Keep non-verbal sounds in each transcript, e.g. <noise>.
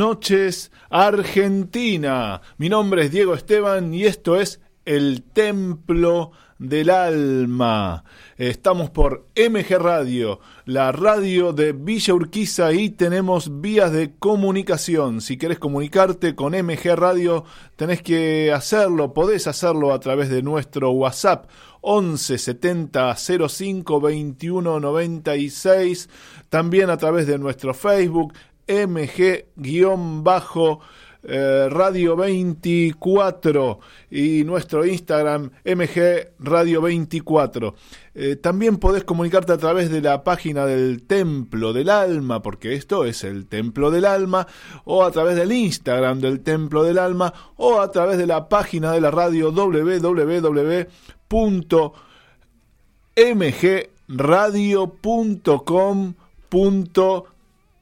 Noches Argentina. Mi nombre es Diego Esteban y esto es El Templo del Alma. Estamos por MG Radio, la radio de Villa Urquiza y tenemos vías de comunicación. Si querés comunicarte con MG Radio, tenés que hacerlo, podés hacerlo a través de nuestro WhatsApp 11 70 05 21 96, también a través de nuestro Facebook mg-radio 24 y nuestro Instagram mg radio 24. Eh, también podés comunicarte a través de la página del Templo del Alma, porque esto es el Templo del Alma, o a través del Instagram del Templo del Alma, o a través de la página de la radio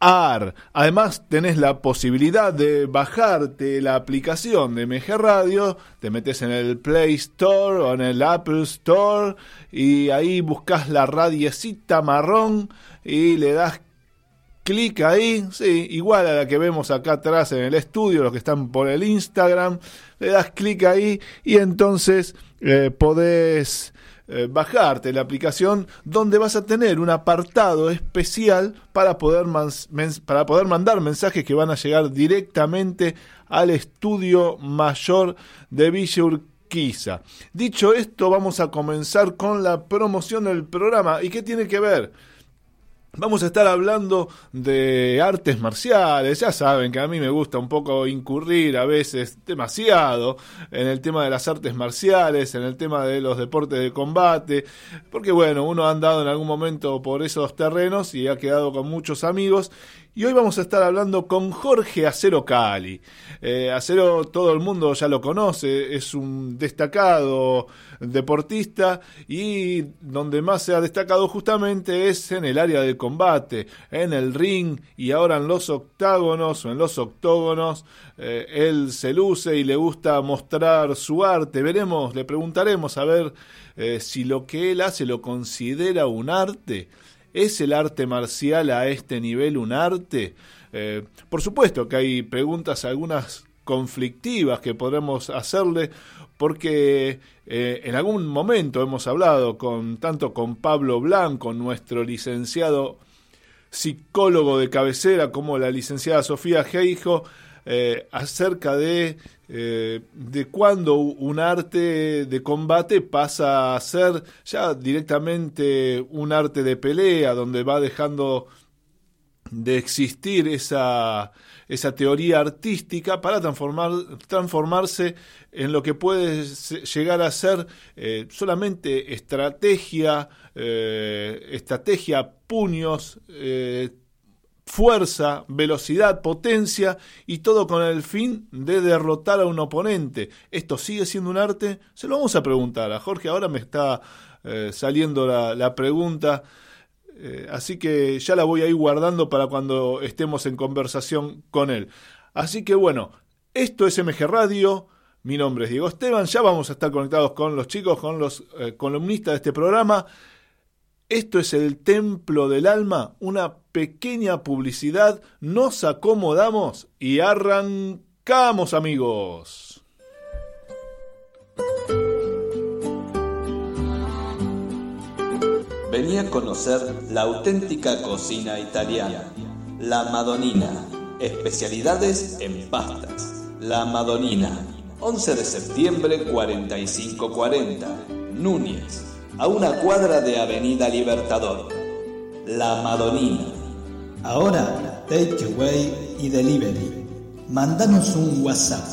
Además, tenés la posibilidad de bajarte la aplicación de MG Radio, te metes en el Play Store o en el Apple Store y ahí buscas la radiecita marrón y le das clic ahí, sí, igual a la que vemos acá atrás en el estudio, los que están por el Instagram, le das clic ahí y entonces eh, podés eh, bajarte la aplicación donde vas a tener un apartado especial para poder, para poder mandar mensajes que van a llegar directamente al estudio mayor de Villa Urquiza. Dicho esto, vamos a comenzar con la promoción del programa. ¿Y qué tiene que ver? Vamos a estar hablando de artes marciales. Ya saben que a mí me gusta un poco incurrir a veces demasiado en el tema de las artes marciales, en el tema de los deportes de combate, porque bueno, uno ha andado en algún momento por esos terrenos y ha quedado con muchos amigos y hoy vamos a estar hablando con Jorge Acero Cali. Eh, Acero todo el mundo ya lo conoce, es un destacado deportista y donde más se ha destacado justamente es en el área del combate, en el ring y ahora en los octágonos o en los octógonos. Eh, él se luce y le gusta mostrar su arte. Veremos, le preguntaremos a ver eh, si lo que él hace lo considera un arte. ¿Es el arte marcial a este nivel un arte? Eh, por supuesto que hay preguntas, algunas conflictivas que podremos hacerle, porque eh, en algún momento hemos hablado con tanto con Pablo Blanco, nuestro licenciado psicólogo de cabecera, como la licenciada Sofía Geijo, eh, acerca de, eh, de cuando un arte de combate pasa a ser ya directamente un arte de pelea, donde va dejando de existir esa, esa teoría artística para transformar, transformarse en lo que puede llegar a ser eh, solamente estrategia, estrategia, puños, fuerza, velocidad, potencia y todo con el fin de derrotar a un oponente. ¿Esto sigue siendo un arte? Se lo vamos a preguntar a Jorge. Ahora me está eh, saliendo la, pregunta. Eh, así que ya la voy a ir guardando para cuando estemos en conversación con él. Así que bueno, esto es MG Radio. Mi nombre es Diego Esteban. Ya vamos a estar conectados con los chicos, con los eh, columnistas de este programa. Esto es el Templo del Alma, una pequeña publicidad. Nos acomodamos y arrancamos, amigos. Venía a conocer la auténtica cocina italiana, la Madonina, especialidades en pastas. La Madonina, 11 de septiembre 4540, Núñez, a una cuadra de Avenida Libertador. La Madonina. Ahora, takeaway y delivery. Mándanos un WhatsApp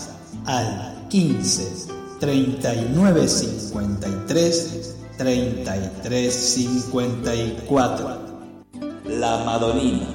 al 15 39 53 33 54. La Madonina.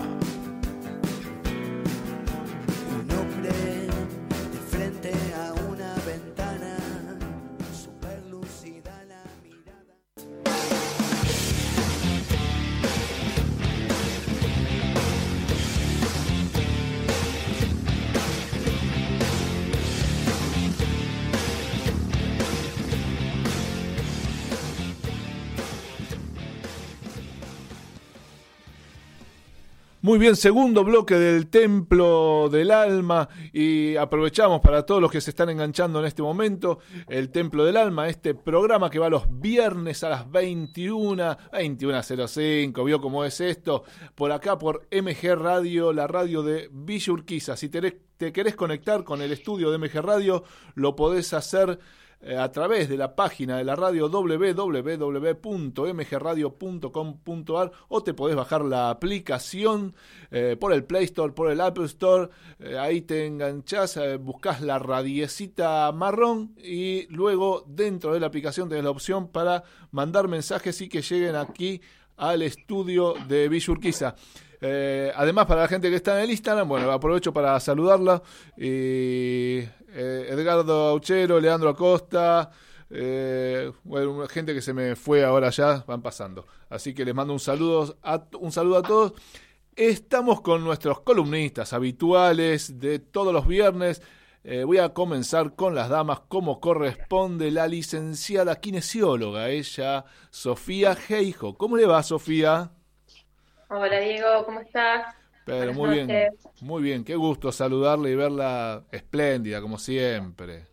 Muy bien, segundo bloque del Templo del Alma y aprovechamos para todos los que se están enganchando en este momento, el Templo del Alma, este programa que va los viernes a las 21, 21.05, vio cómo es esto, por acá por MG Radio, la radio de Villa Urquiza. Si te, te querés conectar con el estudio de MG Radio, lo podés hacer a través de la página de la radio www.mgradio.com.ar o te podés bajar la aplicación eh, por el Play Store, por el Apple Store, eh, ahí te enganchás, eh, buscas la radiecita marrón y luego dentro de la aplicación tenés la opción para mandar mensajes y que lleguen aquí al estudio de Villa Urquiza. Eh, además, para la gente que está en el Instagram, bueno, aprovecho para saludarla. Y, eh, Edgardo Auchero, Leandro Acosta, eh, bueno, gente que se me fue ahora ya, van pasando. Así que les mando un saludo a, un saludo a todos. Estamos con nuestros columnistas habituales de todos los viernes. Voy a comenzar con las damas como corresponde la licenciada kinesióloga, ella, Sofía Geijo. ¿Cómo le va, Sofía? Hola Diego, ¿cómo estás? Pero Buenas muy bien, muy bien, qué gusto saludarle y verla espléndida, como siempre.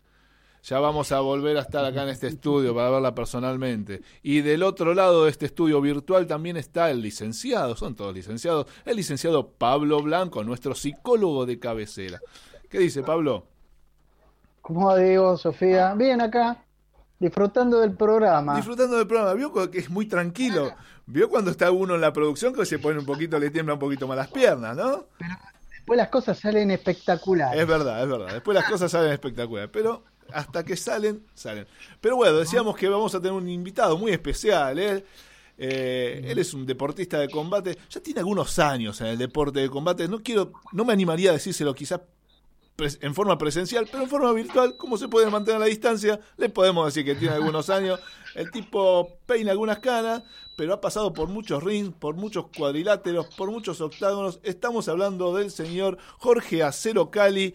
Ya vamos a volver a estar acá en este estudio para verla personalmente. Y del otro lado de este estudio virtual también está el licenciado, son todos licenciados, el licenciado Pablo Blanco, nuestro psicólogo de cabecera. ¿Qué dice Pablo? ¿Cómo va, Diego, Sofía? Bien acá, disfrutando del programa. Disfrutando del programa, vio que es muy tranquilo. Vio cuando está uno en la producción que se pone un poquito, le tiembla un poquito más las piernas, ¿no? Después las cosas salen espectaculares. Es verdad, es verdad. Después las cosas salen espectaculares, pero hasta que salen, salen. Pero bueno, decíamos que vamos a tener un invitado muy especial, ¿eh? Eh, él es un deportista de combate, ya tiene algunos años en el deporte de combate. No quiero, no me animaría a decírselo quizás en forma presencial, pero en forma virtual, como se puede mantener la distancia, le podemos decir que tiene algunos años. El tipo peina algunas canas, pero ha pasado por muchos rings, por muchos cuadriláteros, por muchos octágonos. Estamos hablando del señor Jorge Acero Cali,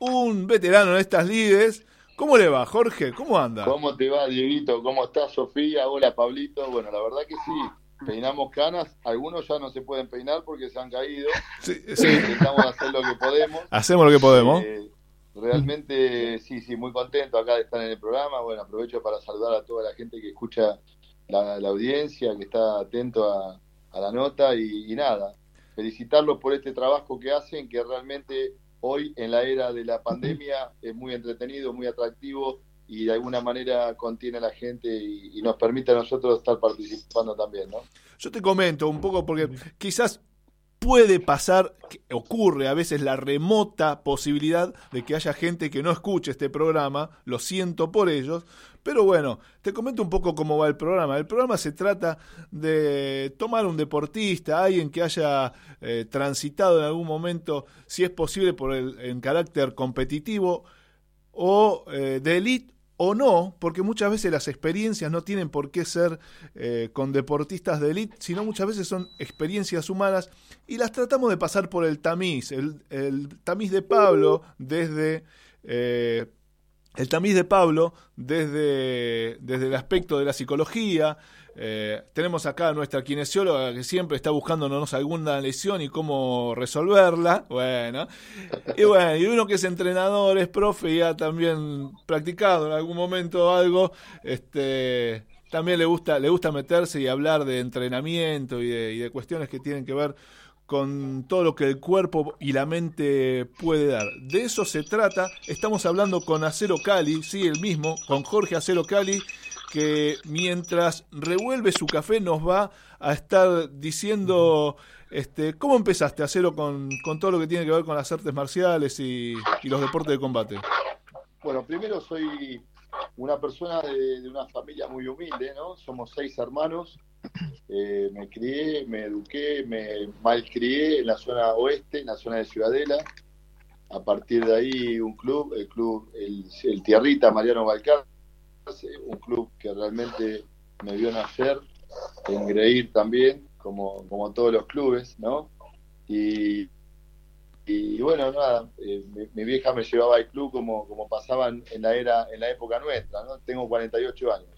un veterano en estas lides. ¿Cómo le va, Jorge? ¿Cómo anda? ¿Cómo te va, Dieguito? ¿Cómo estás, Sofía? Hola, Pablito. Bueno, la verdad que sí, peinamos canas. Algunos ya no se pueden peinar porque se han caído. Sí, sí, Intentamos hacer lo que podemos. hacemos lo que podemos. Eh, realmente, sí, sí, muy contento acá de estar en el programa. Bueno, aprovecho para saludar a toda la gente que escucha la, la audiencia, que está atento a, a la nota y, y nada, felicitarlos por este trabajo que hacen, que realmente hoy en la era de la pandemia es muy entretenido, muy atractivo y de alguna manera contiene a la gente y, y nos permite a nosotros estar participando también, ¿no? Yo te comento un poco porque quizás puede pasar, ocurre a veces la remota posibilidad de que haya gente que no escuche este programa, lo siento por ellos, pero bueno, te comento un poco cómo va el programa. El programa se trata de tomar un deportista, alguien que haya eh, transitado en algún momento, si es posible, por el en carácter competitivo o eh, de elite o no, porque muchas veces las experiencias no tienen por qué ser eh, con deportistas de élite, sino muchas veces son experiencias humanas y las tratamos de pasar por el tamiz, el, el tamiz de Pablo desde... eh, el tamiz de Pablo desde, desde el aspecto de la psicología. Eh, tenemos acá a nuestra kinesióloga que siempre está buscándonos alguna lesión y cómo resolverla. Bueno, y bueno, y uno que es entrenador, es profe y ha también practicado en algún momento algo, este, también le gusta, le gusta meterse y hablar de entrenamiento y de, y de cuestiones que tienen que ver con todo lo que el cuerpo y la mente puede dar. De eso se trata. Estamos hablando con Acero Cali, sí, el mismo, con Jorge Acero Cali, que mientras revuelve su café nos va a estar diciendo este, cómo empezaste, Acero, con, con todo lo que tiene que ver con las artes marciales y, los deportes de combate. Bueno, primero soy una persona de, una familia muy humilde, ¿no? Somos seis hermanos. Eh, me crié, me eduqué, me malcrié en la zona oeste, en la zona de Ciudadela. A partir de ahí un club, el club, el, Tierrita Mariano Balcarce, un club que realmente me vio nacer, engreír también, como, como todos los clubes, ¿no? Y, y bueno, nada, eh, mi, mi vieja me llevaba al club como, como pasaban en la era, en la época nuestra, ¿no? Tengo 48 años.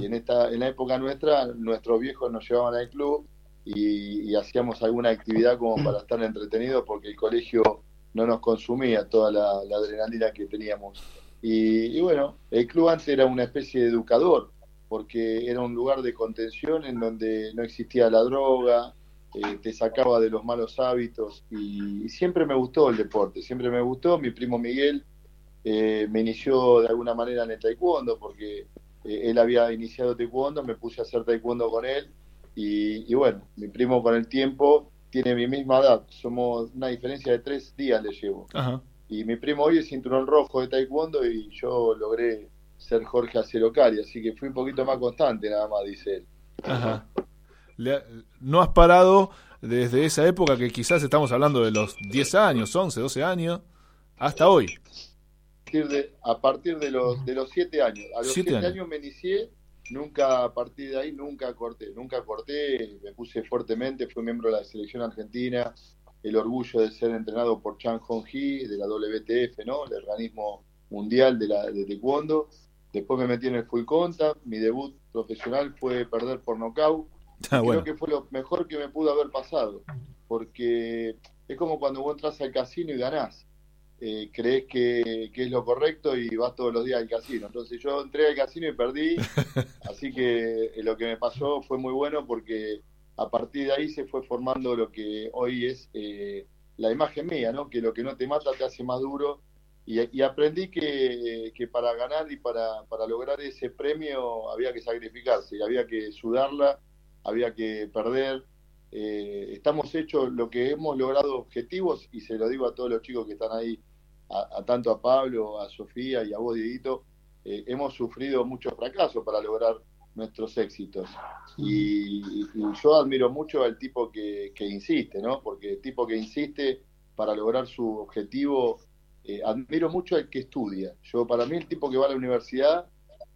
Y en esta, en la época nuestra, nuestros viejos nos llevaban al club y, y hacíamos alguna actividad como para estar entretenidos porque el colegio no nos consumía toda la, la adrenalina que teníamos. Y, y bueno, el club antes era una especie de educador, porque era un lugar de contención en donde no existía la droga, eh, te sacaba de los malos hábitos y, siempre me gustó el deporte, siempre me gustó. Mi primo Miguel eh, me inició de alguna manera en el taekwondo porque eh, él había iniciado taekwondo, me puse a hacer taekwondo con él y, y bueno, mi primo con el tiempo tiene mi misma edad, somos una diferencia de tres días le llevo. Ajá. Y mi primo hoy es cinturón rojo de taekwondo y yo logré ser Jorge Acerocari, así que fui un poquito más constante nada más, dice él. Ajá. Le- no has parado desde esa época que quizás estamos hablando de los 10 años, 11, 12 años, hasta hoy. A partir de, a partir de los de los siete años. A los Siete siete, años. años. me inicié nunca a partir de ahí, nunca corté, nunca corté, me puse fuertemente, fui miembro de la selección argentina, el orgullo de ser entrenado por Chan Hong Hee, de la WTF, ¿no? El organismo mundial de, la, de taekwondo. Después me metí en el full contact, mi debut profesional fue perder por nocaut. <laughs> Ah, Creo que fue lo mejor que me pudo haber pasado, porque es como cuando vos entras al casino y ganás. Eh, crees que, que es lo correcto y vas todos los días al casino. Entonces yo entré al casino y perdí, <laughs> así que eh, lo que me pasó fue muy bueno porque a partir de ahí se fue formando lo que hoy es eh, la imagen mía, ¿no? que lo que no te mata te hace más duro y, aprendí que, para ganar y para, para lograr ese premio había que sacrificarse, había que sudarla, había que perder. Eh, estamos hechos lo que hemos logrado objetivos y se lo digo a todos los chicos que están ahí, a, tanto a Pablo, a Sofía y a vos, Dieguito, eh, hemos sufrido muchos fracasos para lograr nuestros éxitos. Y, y yo admiro mucho al tipo que, que insiste, ¿no? Porque el tipo que insiste para lograr su objetivo, eh, admiro mucho al que estudia. Yo, para mí, el tipo que va a la universidad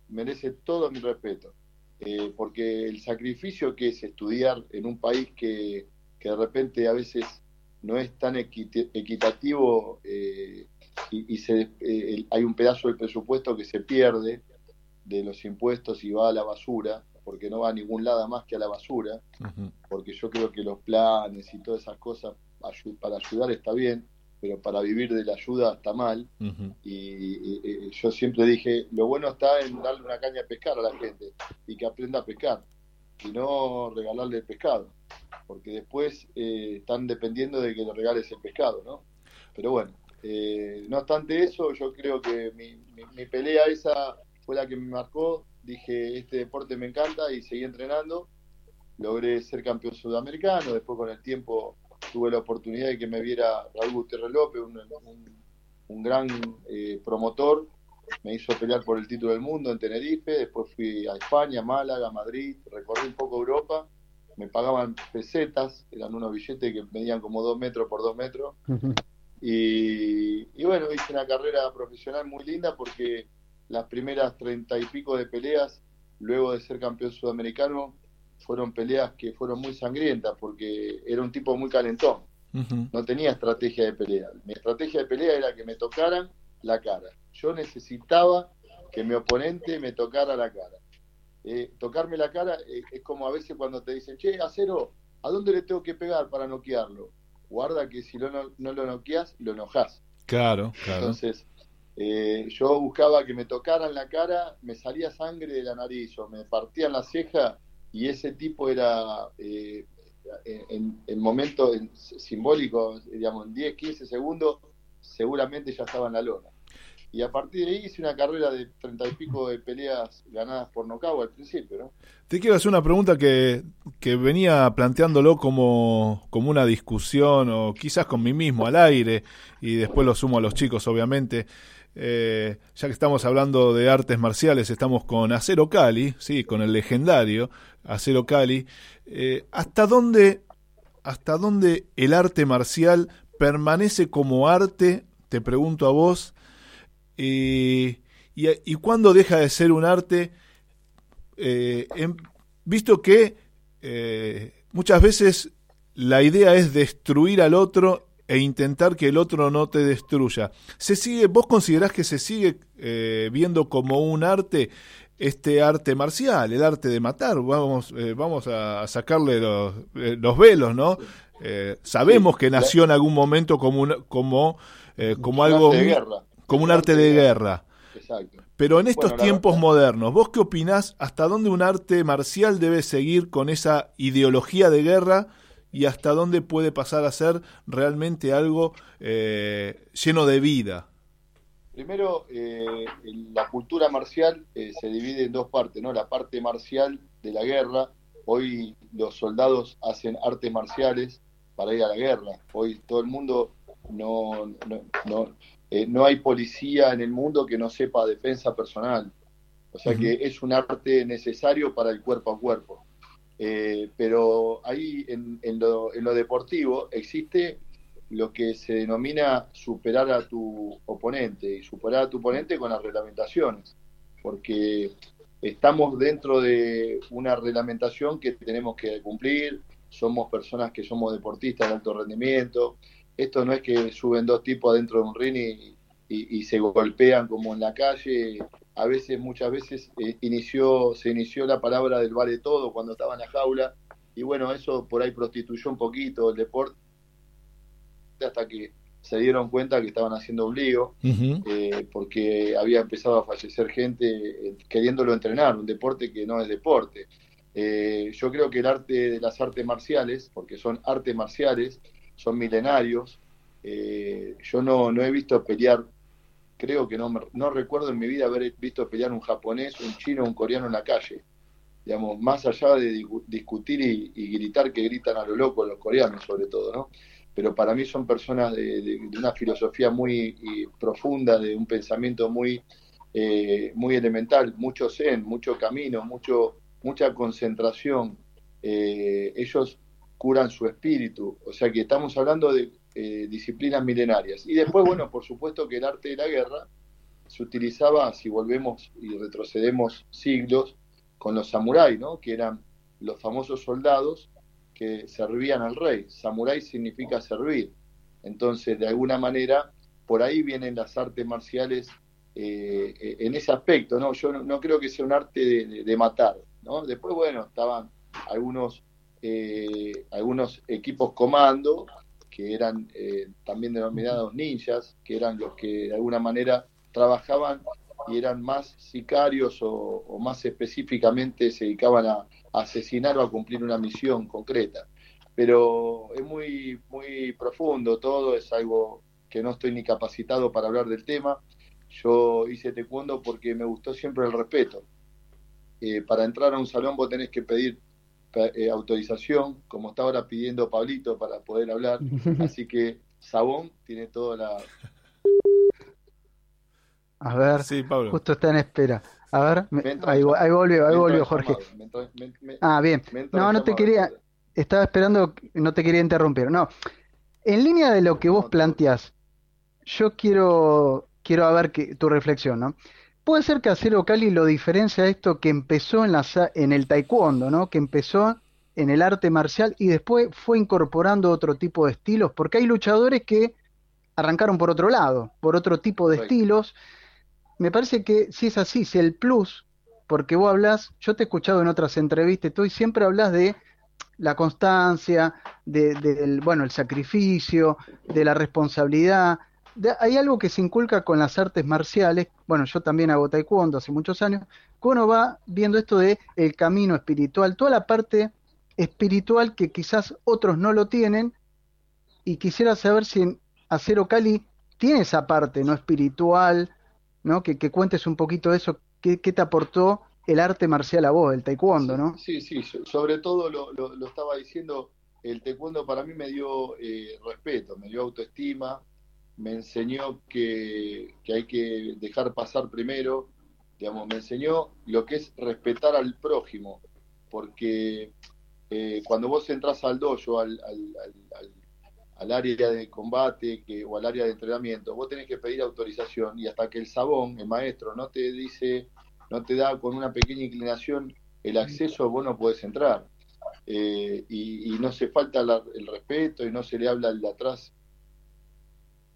merece todo mi respeto. Eh, porque el sacrificio que es estudiar en un país que, que de repente a veces no es tan equit- equitativo eh, y, y se, hay un pedazo del presupuesto que se pierde de los impuestos y va a la basura, porque no va a ningún lado más que a la basura, porque yo creo que los planes y todas esas cosas para ayudar está bien, pero para vivir de la ayuda está mal. Y- y yo siempre dije, lo bueno está en darle una caña a pescar a la gente y que aprenda a pescar, y no regalarle el pescado, porque después eh, están dependiendo de que le regales el pescado, ¿no? Pero bueno, eh, no obstante eso, yo creo que mi, mi- mi pelea esa fue la que me marcó, dije, este deporte me encanta y seguí entrenando, logré ser campeón sudamericano, después con el tiempo tuve la oportunidad de que me viera Raúl Gutiérrez López, un, un- un gran eh, promotor, me hizo pelear por el título del mundo en Tenerife, después fui a España, Málaga, Madrid, recorrí un poco Europa, me pagaban pesetas, eran unos billetes que medían como dos metros por dos metros, y, y bueno, hice una carrera profesional muy linda porque las primeras treinta y pico de peleas, luego de ser campeón sudamericano, fueron peleas que fueron muy sangrientas porque era un tipo muy calentón no tenía estrategia de pelea. Mi estrategia de pelea era que me tocaran la cara. Yo necesitaba que mi oponente me tocara la cara. Eh, tocarme la cara eh, es como a veces cuando te dicen, che, acero, ¿a dónde le tengo que pegar para noquearlo? Guarda que si lo no, no lo noqueas, lo enojás. Claro, claro. Entonces, eh, yo buscaba que me tocaran la cara, me salía sangre de la nariz o me partían la ceja y ese tipo era eh, en, en momentos en- simbólicos, digamos, en 10, 15 segundos, seguramente ya estaba en la lona. Y a partir de ahí hice una carrera de treinta y pico de peleas ganadas por nocaut al principio, ¿no? Te quiero hacer una pregunta que, que venía planteándolo como, como una discusión o quizás con mí mismo al aire y después lo sumo a los chicos obviamente. Eh, ya que estamos hablando de artes marciales, estamos con Acero Cali, sí, con el legendario Acero Cali. Eh, ¿Hasta dónde, hasta dónde el arte marcial permanece como arte? Te pregunto a vos. Y, y, y cuándo deja de ser un arte? eh, en- visto que eh, muchas veces la idea es destruir al otro e intentar que el otro no te destruya. ¿Se sigue, ¿Vos considerás que se sigue eh, viendo como un arte este arte marcial, el arte de matar? Vamos, eh, vamos a sacarle los, eh, los velos, ¿no? Eh, sabemos que nació en algún momento como, un- como, eh, como Un algo arte de guerra. como un arte de guerra. Exacto. Pero en estos Bueno, tiempos verdad- modernos, ¿vos qué opinás? ¿Hasta dónde un arte marcial debe seguir con esa ideología de guerra y hasta dónde puede pasar a ser realmente algo eh, lleno de vida? Primero, eh, la cultura marcial eh, se divide en dos partes, ¿no? La parte marcial de la guerra. Hoy los soldados hacen artes marciales para ir a la guerra. Hoy todo el mundo no, no, no, eh, no hay policía en el mundo que no sepa defensa personal. O sea que es un arte necesario para el cuerpo a cuerpo. Eh, pero ahí en, en lo, en lo deportivo existe lo que se denomina superar a tu oponente y superar a tu oponente con las reglamentaciones, porque estamos dentro de una reglamentación que tenemos que cumplir, somos personas que somos deportistas de alto rendimiento, esto no es que suben dos tipos adentro de un ring y, se golpean como en la calle, a veces, muchas veces eh, inició, se inició la palabra del vale todo cuando estaba en la jaula, y bueno, eso por ahí prostituyó un poquito el deporte hasta que se dieron cuenta que estaban haciendo un lío, eh, porque había empezado a fallecer gente eh, queriéndolo entrenar, un deporte que no es deporte. Eh, yo creo que el arte de las artes marciales, porque son artes marciales, son milenarios, yo no, no he visto pelear, creo que no, no recuerdo en mi vida haber visto pelear un japonés, un chino, un coreano en la calle. Digamos, más allá de discu- discutir y, gritar que gritan a lo loco los coreanos sobre todo, ¿no? pero para mí son personas de, una filosofía muy profunda, de un pensamiento muy, eh, muy elemental, mucho zen, mucho camino, mucho, mucha concentración. Eh, ellos curan su espíritu, o sea que estamos hablando de eh, disciplinas milenarias. Y después, bueno, por supuesto que el arte de la guerra se utilizaba, si volvemos y retrocedemos siglos, con los samuráis, ¿no? que eran los famosos soldados que servían al rey. Samurái significa servir. Entonces, de alguna manera, por ahí vienen las artes marciales eh, eh, en ese aspecto, ¿no? Yo no, creo que sea un arte de, de- matar, ¿no? Después, bueno, estaban algunos, algunos equipos comando que eran eh, también denominados ninjas, que eran los que de alguna manera trabajaban y eran más sicarios o, o más específicamente se dedicaban a, a asesinar o a cumplir una misión concreta. Pero es muy, muy profundo todo, es algo que no estoy ni capacitado para hablar del tema. Yo hice taekwondo porque me gustó siempre el respeto. Eh, para entrar a un salón vos tenés que pedir eh, autorización, como está ahora pidiendo Pablito para poder hablar. <laughs> Así que Sabón tiene toda la, A ver, Sí, Pablo. justo está en espera. A ver, me- ahí, volvió, ahí volvió Jorge. llamado, me entra- me- me- Ah, bien. No, no te quería, estaba esperando, no te quería interrumpir. No, en línea de lo que vos planteás, yo quiero, quiero a ver que, tu reflexión, ¿no? Puede ser que Acero Cali lo diferencia a esto que empezó en la, en el taekwondo, ¿no? Que empezó en el arte marcial y después fue incorporando otro tipo de estilos, porque hay luchadores que arrancaron por otro lado, por otro tipo de estilos. Me parece que si es así, si el plus, porque vos hablas, yo te he escuchado en otras entrevistas, tú y siempre hablas de la constancia, de, del, bueno, el sacrificio, de la responsabilidad. De- hay algo que se inculca con las artes marciales, bueno, yo también hago taekwondo hace muchos años, que uno va viendo esto de el camino espiritual, toda la parte espiritual que quizás otros no lo tienen, y quisiera saber si en Acero Cali tiene esa parte no espiritual, ¿no? Que, que cuentes un poquito de eso, ¿qué, qué te aportó el arte marcial a vos, el taekwondo, ¿no? Sí, sí, so- sobre todo lo, lo- lo estaba diciendo, el taekwondo para mí me dio eh, respeto, me dio autoestima, me enseñó que, que hay que dejar pasar primero, digamos, me enseñó lo que es respetar al prójimo, porque eh, cuando vos entras al dojo, al, al- al- área de combate que, o al área de entrenamiento, vos tenés que pedir autorización y hasta que el sabón, el maestro, no te dice, no te da con una pequeña inclinación el acceso, vos no podés entrar. Eh, y, y no se falta el respeto y no se le habla al de atrás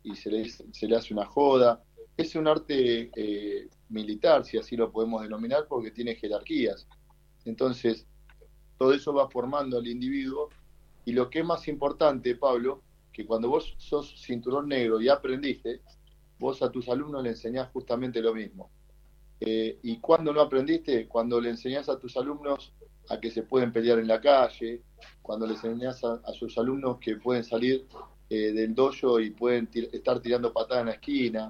y se le, se le hace una joda. Es un arte eh, militar, si así lo podemos denominar, porque tiene jerarquías. Entonces, todo eso va formando al individuo y lo que es más importante, Pablo, que cuando vos sos cinturón negro y aprendiste, vos a tus alumnos le enseñás justamente lo mismo. Eh, ¿Y cuando no aprendiste? Cuando le enseñás a tus alumnos a que se pueden pelear en la calle, cuando le enseñás a, a sus alumnos que pueden salir eh, del dojo y pueden tir- estar tirando patadas en la esquina,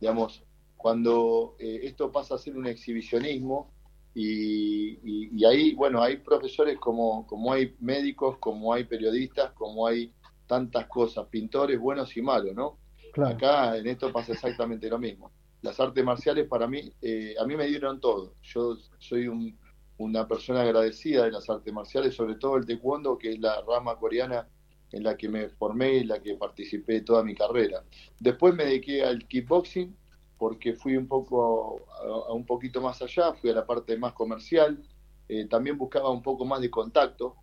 digamos, cuando eh, esto pasa a ser un exhibicionismo y, y- y ahí, bueno, hay profesores como, como hay médicos, como hay periodistas, como hay tantas cosas, pintores buenos y malos, ¿no? Claro. Acá en esto pasa exactamente lo mismo. Las artes marciales para mí, eh, a mí me dieron todo. Yo soy un- una persona agradecida de las artes marciales, sobre todo el taekwondo, que es la rama coreana en la que me formé y en la que participé toda mi carrera. Después me dediqué al kickboxing porque fui un poco a, a un poquito más allá, fui a la parte más comercial, eh, también buscaba un poco más de contacto,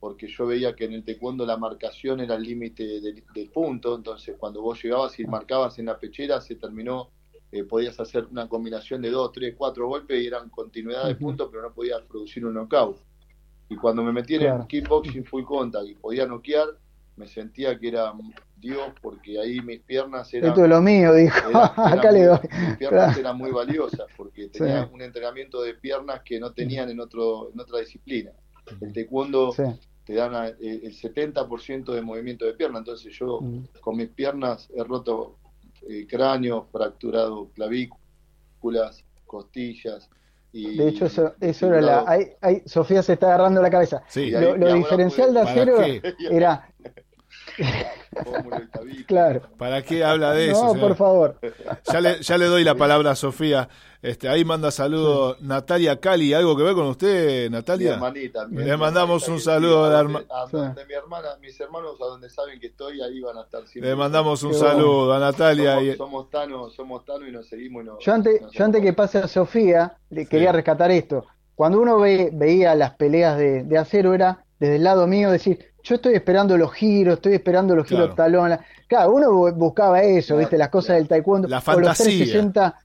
porque yo veía que en el taekwondo la marcación era el límite del, del punto, entonces cuando vos llegabas y marcabas en la pechera se terminó, eh, podías hacer una combinación de dos, tres, cuatro golpes y eran continuidad de puntos, pero no podías producir un knockout. Y cuando me metí en el kickboxing full contact y podía noquear, me sentía que era Dios, porque ahí mis piernas eran... Esto es lo mío, dijo. <laughs> Acá le muy- doy. Mis piernas Claro. eran muy valiosas porque tenía Sí. un entrenamiento de piernas que no tenían en otro en otra disciplina. El taekwondo Sí. te dan a- eh, el 70% de movimiento de pierna, entonces yo Mm. con mis piernas he roto eh, cráneo, fracturado clavículas, costillas. Y, De hecho, eso, eso era la. Ahí, ahí Sofía se está agarrando la cabeza. Sí. Lo, ahí- lo diferencial de puede- ¿Para acero era. <laughs> Claro. ¿Para qué habla de eso? No, señor? por favor. Ya le, ya le doy la palabra a Sofía. Este, ahí manda saludos Natalia Cali. ¿Algo que ver con usted, Mi Natalia? hermanita, mi Le hermanita mandamos un saludo a la donde- herma- a donde mi hermana, mis hermanos, a donde saben que estoy, ahí van a estar siempre. Le mandamos un Qué saludo a Natalia. Somos, y- somos Tano, somos Tano y nos seguimos y nos, Yo antes, nos yo antes que pase a Sofía, le quería rescatar esto. Cuando uno ve, veía las peleas de, de acero, era desde el lado mío decir, yo estoy esperando los giros, estoy esperando los giros Claro. talón. la- Claro, uno bu- buscaba eso, Claro, ¿viste? Las cosas claro. del taekwondo. La o los fantasía. 360,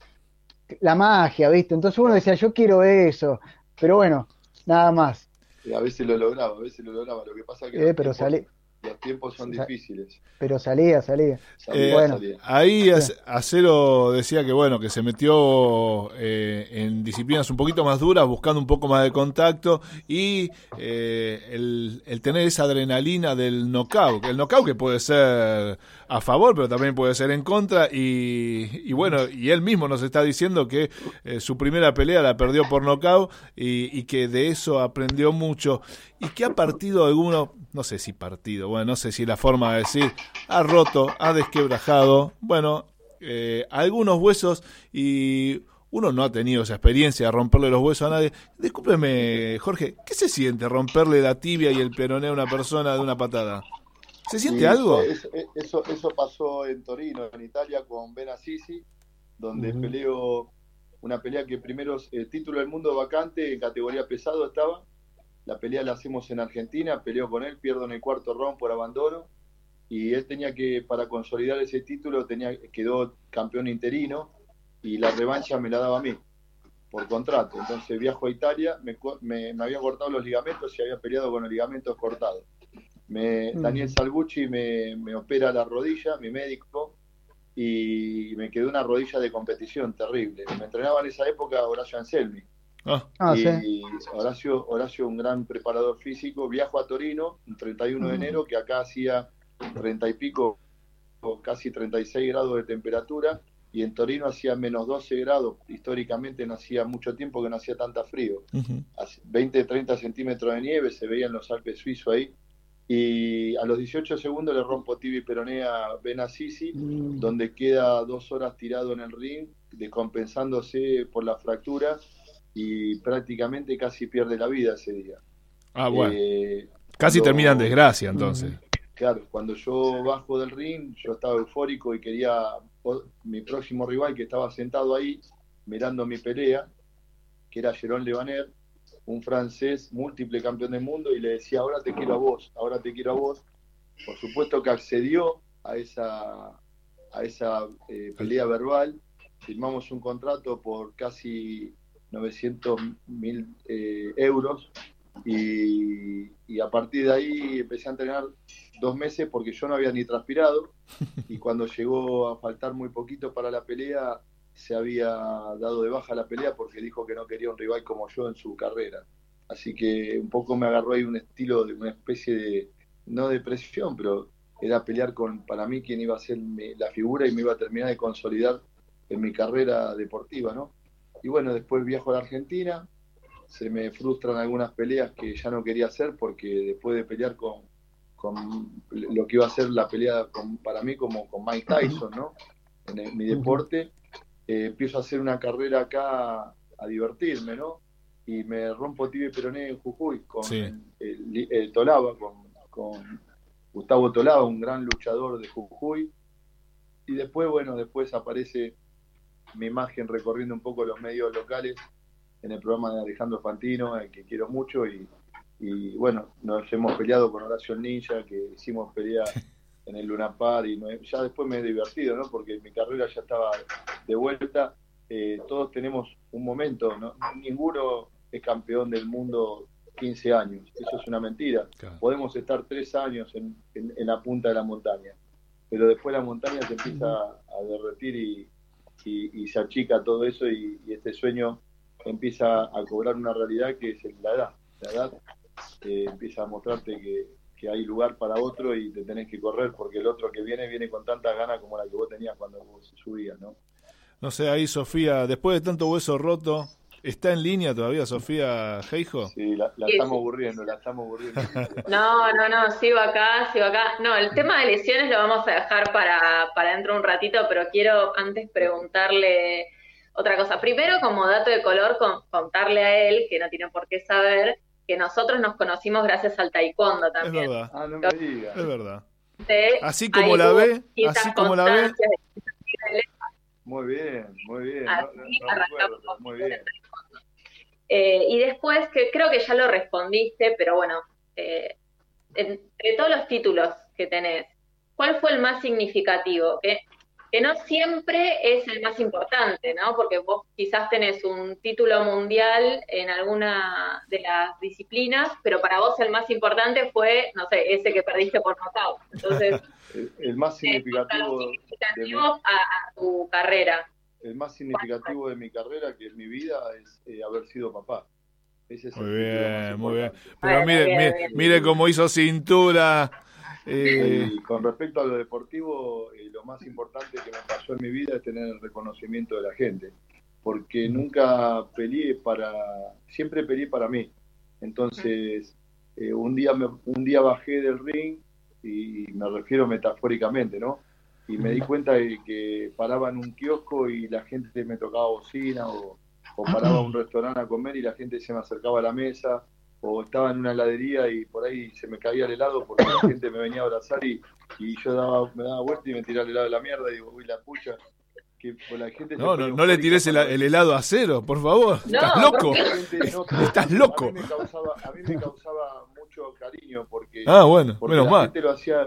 la magia, ¿viste? Entonces uno decía, yo quiero eso. Pero bueno, nada más. Y a veces lo lograba, a veces lo lograba. Lo que pasa es que Eh, pero tiempos, salí, los tiempos son Sa- difíciles. pero salía, salía. Salía, Eh, bueno. salía. Ahí Ac- Acero decía que bueno, que se metió eh, en disciplinas un poquito más duras, buscando un poco más de contacto y eh, el, el tener esa adrenalina del knockout. El knockout que puede ser a favor, pero también puede ser en contra. Y, y bueno, y él mismo nos está diciendo que eh, su primera pelea la perdió por knockout y, y que de eso aprendió mucho. Y que ha partido alguno, no sé si partido, bueno, no sé si la forma de decir, ha roto, ha desquebrajado, bueno, eh, algunos huesos y uno no ha tenido esa experiencia de romperle los huesos a nadie. Discúlpeme, Jorge, ¿qué se siente romperle la tibia y el peroné a una persona de una patada? ¿Se siente algo? Eso, eso, eso pasó en Torino, en Italia, con Ben Assisi, donde Ujú. peleó una pelea que primero el título del mundo vacante en categoría pesado estaba. La pelea la hacemos en Argentina, peleó con él, pierdo en el cuarto round por abandono. Y él tenía que, para consolidar ese título, tenía, quedó campeón interino y la revancha me la daba a mí por contrato. Entonces viajo a Italia, me, me, me había cortado los ligamentos y había peleado con los ligamentos cortados. Me, Mm. Daniel Salvucci me, me opera la rodilla, mi médico, y me quedó una rodilla de competición terrible. Me entrenaba en esa época Horacio Anselmi. Ah, Ah, y sí. Horacio, Horacio, un gran preparador físico, viajo a Torino, el 31 de Mm. enero, que acá hacía 30 y pico, o casi 36 grados de temperatura, y en Torino hacía menos 12 grados. Históricamente no hacía mucho tiempo que no hacía tanta frío. ujú. Hace 20, 30 centímetros de nieve, se veían los Alpes suizos ahí. Y a los 18 segundos le rompo tibia y peroné a Ben Assisi, Mm. donde queda dos horas tirado en el ring, descompensándose por la fractura y prácticamente casi pierde la vida ese día. Ah, bueno. Eh, Casi cuando- termina en desgracia entonces. Claro, cuando yo bajo del ring, yo estaba eufórico y quería mi próximo rival que estaba sentado ahí mirando mi pelea, que era Jerón Levaner, un francés múltiple campeón del mundo, y le decía, ahora te quiero a vos, ahora te quiero a vos. Por supuesto que accedió a esa, a esa eh, pelea verbal, firmamos un contrato por casi 900 mil eh, euros y, y a partir de ahí empecé a entrenar dos meses porque yo no había ni transpirado <laughs> y cuando llegó a faltar muy poquito para la pelea se había dado de baja la pelea porque dijo que no quería un rival como yo en su carrera. Así que un poco me agarró ahí un estilo de una especie de, no de presión, pero era pelear con, para mí, quien iba a ser mi- la figura y me iba a terminar de consolidar en mi carrera deportiva, ¿no? Y bueno, después viajo a la Argentina, se me frustran algunas peleas que ya no quería hacer porque después de pelear con, con lo que iba a ser la pelea con- para mí como con Mike Tyson, ¿no? En el- mi deporte, eh, empiezo a hacer una carrera acá a divertirme, ¿no? Y me rompo tibia y peroné en Jujuy con Sí. el, Tolaba, con, con Gustavo Tolaba, un gran luchador de Jujuy. Y después, bueno, después aparece mi imagen recorriendo un poco los medios locales en el programa de Alejandro Fantino, al que quiero mucho, y, y bueno, nos hemos peleado con Horacio Ninja, que hicimos pelea <laughs> en el Luna Par, y me- ya después me he divertido, ¿no? Porque mi carrera ya estaba de vuelta. Eh, todos tenemos un momento, ¿no? Ninguno es campeón del mundo 15 años, eso es una mentira. Claro. Podemos estar tres años en, en- en la punta de la montaña, pero después la montaña se empieza a derretir y, y- y se achica todo eso y, y este sueño empieza a cobrar una realidad que es la edad. La edad eh, empieza a mostrarte que, que hay lugar para otro y te tenés que correr porque el otro que viene viene con tanta ganas como la que vos tenías cuando vos subías, ¿no? No sé, ahí Sofía, después de tanto hueso roto, ¿está en línea todavía Sofía Heijo? Sí, la, la Sí, estamos aburriendo, la estamos aburriendo. <laughs> No, no, no, sigo acá, sigo acá. No, el tema de lesiones lo vamos a dejar para, para dentro de un ratito, pero quiero antes preguntarle otra cosa. Primero, como dato de color, con- contarle a él, que no tiene por qué saber, que nosotros nos conocimos gracias al taekwondo Es también. verdad, Ah, no me digas. es verdad. De- Así como la ve, así como la ve. Muy bien, muy bien. No, Así no- no arrancamos recuerdo, pero muy bien. Eh, y después, que creo que ya lo respondiste, pero bueno, eh, entre todos los títulos que tenés, ¿cuál fue el más significativo? Que, que no siempre es el más importante, ¿no? Porque vos quizás tenés un título mundial en alguna de las disciplinas, pero para vos el más importante fue, no sé, ese que perdiste por nocaut. Entonces, El, el más significativo, los significativos a, a tu carrera. el más significativo de mi carrera, que es mi vida, es eh, haber sido papá. Ese es el Muy bien, muy bien. Pero mire, bien, mire, bien. mire cómo hizo cintura. Eh, Y con respecto a lo deportivo, eh, lo más importante que me pasó en mi vida es tener el reconocimiento de la gente, porque nunca peleé para, siempre peleé para mí. Entonces, eh, un día me, un día bajé del ring y me refiero metafóricamente, ¿no? Y me di cuenta de que paraba en un kiosco y la gente me tocaba bocina o, o paraba en un restaurante a comer y la gente se me acercaba a la mesa o estaba en una heladería y por ahí se me caía el helado porque la gente me venía a abrazar y, y yo daba, me daba vuelta y me tiraba el helado de la mierda y digo, uy, la pucha, que pues, la gente no, no, no le tires el, el helado a cero, por favor. No, Estás loco. gente no- <laughs> Estás loco. A mí, me causaba, a mí me causaba mucho cariño porque, Ah, bueno, porque menos la mal. gente lo hacía,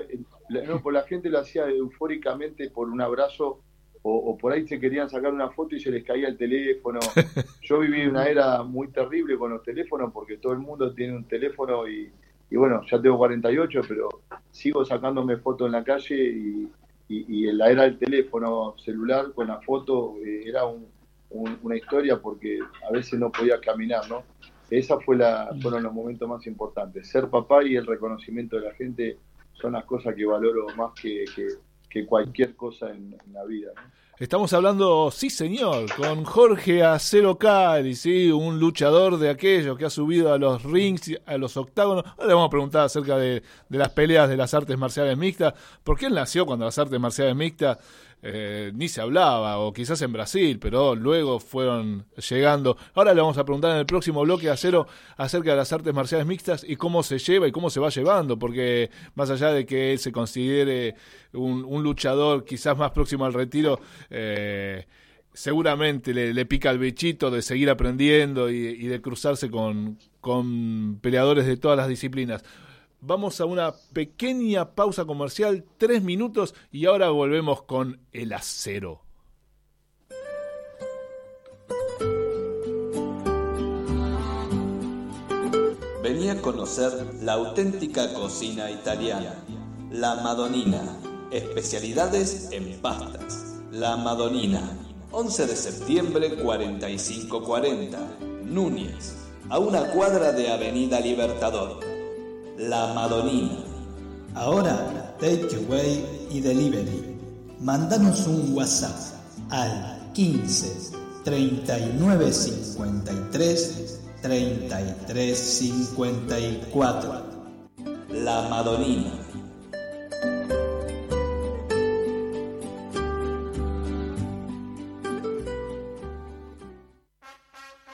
la- no, pues la gente lo hacía eufóricamente por un abrazo o, o por ahí se querían sacar una foto y se les caía el teléfono. <laughs> Yo viví una era muy terrible con los teléfonos porque todo el mundo tiene un teléfono y, y bueno, ya tengo 48, pero sigo sacándome fotos en la calle y, y, y en la era del teléfono celular con la foto eh, era un- un- una historia porque a veces no podía caminar, ¿no? Esa fue la, fueron los momentos más importantes. Ser papá y el reconocimiento de la gente son las cosas que valoro más que, que, que cualquier cosa en, la vida. Estamos hablando, sí señor, con Jorge Acero Cari, ¿sí? un luchador de aquellos que ha subido a los rings, a los octágonos. Ahora le vamos a preguntar acerca de, de las peleas de las artes marciales mixtas, porque él nació cuando las artes marciales mixtas eh, ni se hablaba, o quizás en Brasil, pero luego fueron llegando. Ahora le vamos a preguntar en el próximo bloque a Acero acerca de las artes marciales mixtas y cómo se lleva y cómo se va llevando, porque más allá de que él se considere un, luchador quizás más próximo al retiro, eh, seguramente le, le pica el bichito de seguir aprendiendo y, y de cruzarse con, con peleadores de todas las disciplinas. Vamos a una pequeña pausa comercial, tres minutos, y ahora volvemos con el acero. Vení a conocer la auténtica cocina italiana. La Madonina. Especialidades en pastas. La Madonina. 11 de septiembre 4540. Núñez. A una cuadra de Avenida Libertador. La Madonina. Ahora, takeaway y delivery. Mandanos un WhatsApp al 15 39 53 33 54. La Madonina.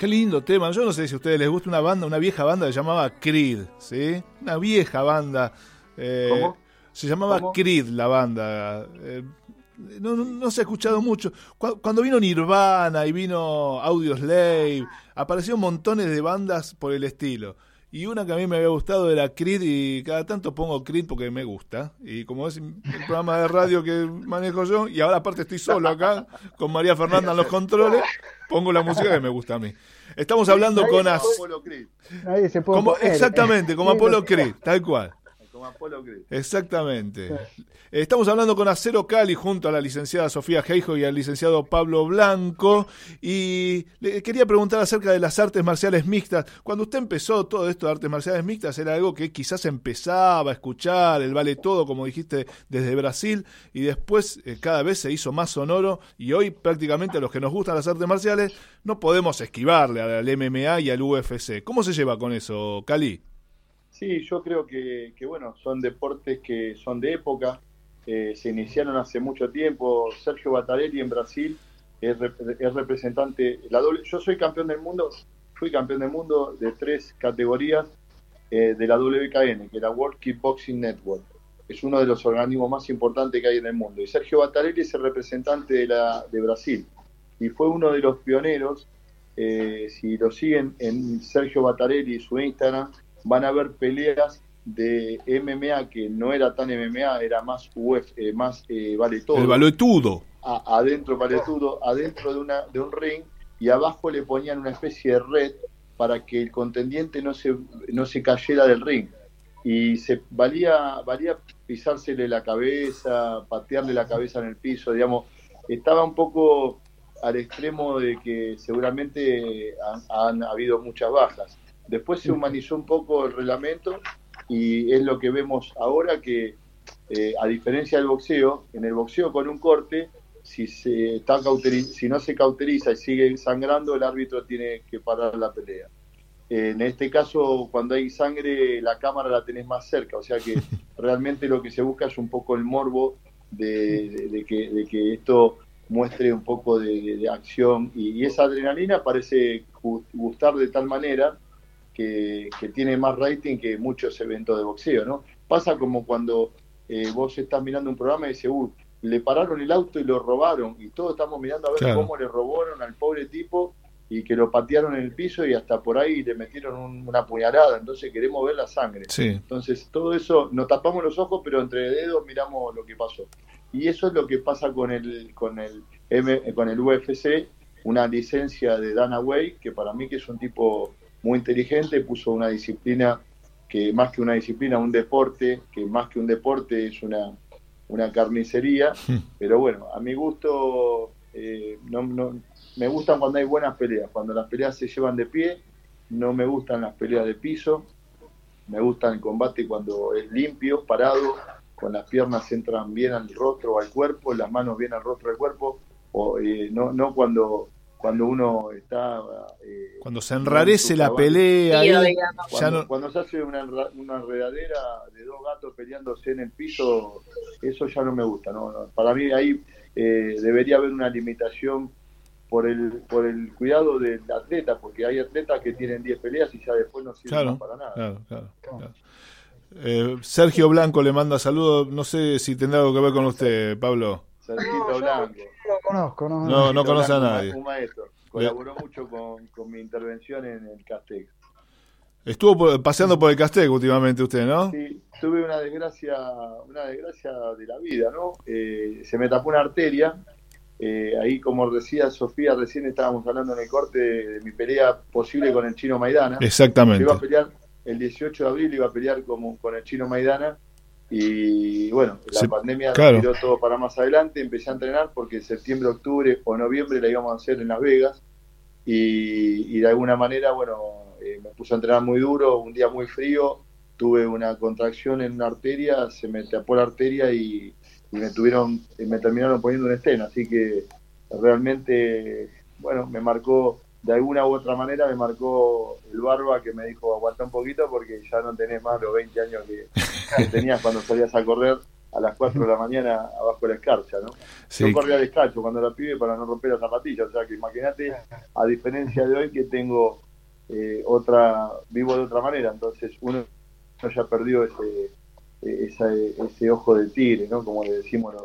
Qué lindo tema. Yo no sé si a ustedes les gusta una banda, una vieja banda que se llamaba Creed, ¿sí? Una vieja banda. eh, ¿Cómo? Se llamaba ¿Cómo? Creed la banda. eh, no, no- no se ha escuchado mucho. Cu- Cuando vino Nirvana y vino Audioslave, aparecieron montones de bandas por el estilo. Y una que a mí me había gustado era Creed y cada tanto pongo Creed porque me gusta. Y como es el programa de radio que manejo yo, y ahora aparte estoy solo acá con María Fernanda en los controles, pongo la música que me gusta a mí. Estamos hablando Nadie con... como As- Apolo Creed, Nadie se puede como, exactamente, como Sí, Apolo lo- Creed, tal cual. Como Apolo Creed. Exactamente. Estamos hablando con Acero Cali junto a la licenciada Sofía Geijo y al licenciado Pablo Blanco. Y le quería preguntar acerca de las artes marciales mixtas. Cuando usted empezó todo esto de artes marciales mixtas, era algo que quizás empezaba a escuchar, el vale todo, como dijiste, desde Brasil, y después eh, cada vez se hizo más sonoro. Y hoy, prácticamente, a los que nos gustan las artes marciales, no podemos esquivarle al MMA y al UFC. ¿Cómo se lleva con eso, Cali? Sí, yo creo que, que, bueno, son deportes que son de época, eh, se iniciaron hace mucho tiempo. Sergio Battarelli en Brasil es, rep- es representante, la doble, yo soy campeón del mundo, fui campeón del mundo de tres categorías eh, de la WKN, que es la World Kickboxing Network. Es uno de los organismos más importantes que hay en el mundo. Y Sergio Battarelli es el representante de, la, de Brasil. Y fue uno de los pioneros. eh, si lo siguen en Sergio Battarelli y su Instagram, van a ver peleas de MMA que no era tan MMA, era más UF, eh, más eh, vale todo. El valetudo. A- adentro vale todo, adentro de una de un ring y abajo le ponían una especie de red para que el contendiente no se no se cayera del ring y se valía valía pisársele la cabeza, patearle la cabeza en el piso, digamos, estaba un poco al extremo de que seguramente han, han habido muchas bajas. Después se humanizó un poco el reglamento y es lo que vemos ahora que eh, a diferencia del boxeo, en el boxeo con un corte, si se está si no se cauteriza y sigue sangrando, el árbitro tiene que parar la pelea. En este caso, cuando hay sangre, la cámara la tenés más cerca, o sea que <laughs> realmente lo que se busca es un poco el morbo de, de- de que, de que esto muestre un poco de, acción y, y esa adrenalina parece gu- gustar de tal manera que, que tiene más rating que muchos eventos de boxeo, ¿no? Pasa como cuando eh, vos estás mirando un programa y dices, uy, le pararon el auto y lo robaron, y todos estamos mirando a ver Claro. cómo le robaron al pobre tipo y que lo patearon en el piso y hasta por ahí le metieron un- una puñalada, entonces queremos ver la sangre. Sí. Entonces, todo eso, nos tapamos los ojos, pero entre dedos miramos lo que pasó. Y eso es lo que pasa con el, con el, M- con el UFC, una licencia de Dana Way, que para mí que es un tipo muy inteligente, puso una disciplina que más que una disciplina, un deporte, que más que un deporte es una, una carnicería, pero bueno, a mi gusto eh, no, no, me gustan cuando hay buenas peleas, cuando las peleas se llevan de pie, no me gustan las peleas de piso, me gusta el combate cuando es limpio, parado, con las piernas entran bien al rostro o al cuerpo, las manos bien al rostro del cuerpo, o eh, no, no cuando cuando uno está eh, Cuando se enrarece la pelea, ahí, ya cuando, no- cuando se hace una, una enredadera de dos gatos peleándose en el piso, eso ya no me gusta. ¿no? No, Para mí ahí eh, debería haber una limitación por el, por el cuidado del atleta, porque hay atletas que tienen 10 peleas y ya después no sirven Claro, para nada. claro, claro, claro. Eh, Sergio Blanco le manda saludos. No sé si tendrá algo que ver con usted, Pablo. Sergito Blanco. No lo conozco, no. No, no conoce a nadie. Un maestro. Colaboró mucho con, con mi intervención en el Castex. Estuvo por- paseando por el Castec últimamente usted, ¿no? Sí, tuve una desgracia, una desgracia de la vida, ¿no? Eh, se me tapó una arteria. eh, ahí, como decía Sofía, recién estábamos hablando en el corte de, de mi pelea posible con el chino Maidana. Exactamente. Iba a pelear el 18 de abril, iba a pelear como, con el chino Maidana. Y bueno, la pandemia claro. tiró todo para más adelante. Empecé a entrenar porque en septiembre, octubre o noviembre la íbamos a hacer en Las Vegas. Y, y de alguna manera, bueno, eh, me puse a entrenar muy duro, un día muy frío, tuve una contracción en una arteria, se me tapó la arteria y, y me tuvieron, y me terminaron poniendo un estén, así que realmente, bueno, me marcó, de alguna u otra manera me marcó el barba que me dijo aguanta un poquito porque ya no tenés más los 20 años que <laughs> tenías cuando salías a correr a las 4 de la mañana abajo de la escarcha, ¿no? Sí. Yo corría descalzo cuando era pibe para no romper las zapatillas, o sea que imagínate, a diferencia de hoy que tengo eh, otra, vivo de otra manera, entonces uno ya perdió ese, esa- ese ojo de tigre, ¿no? Como le decimos los,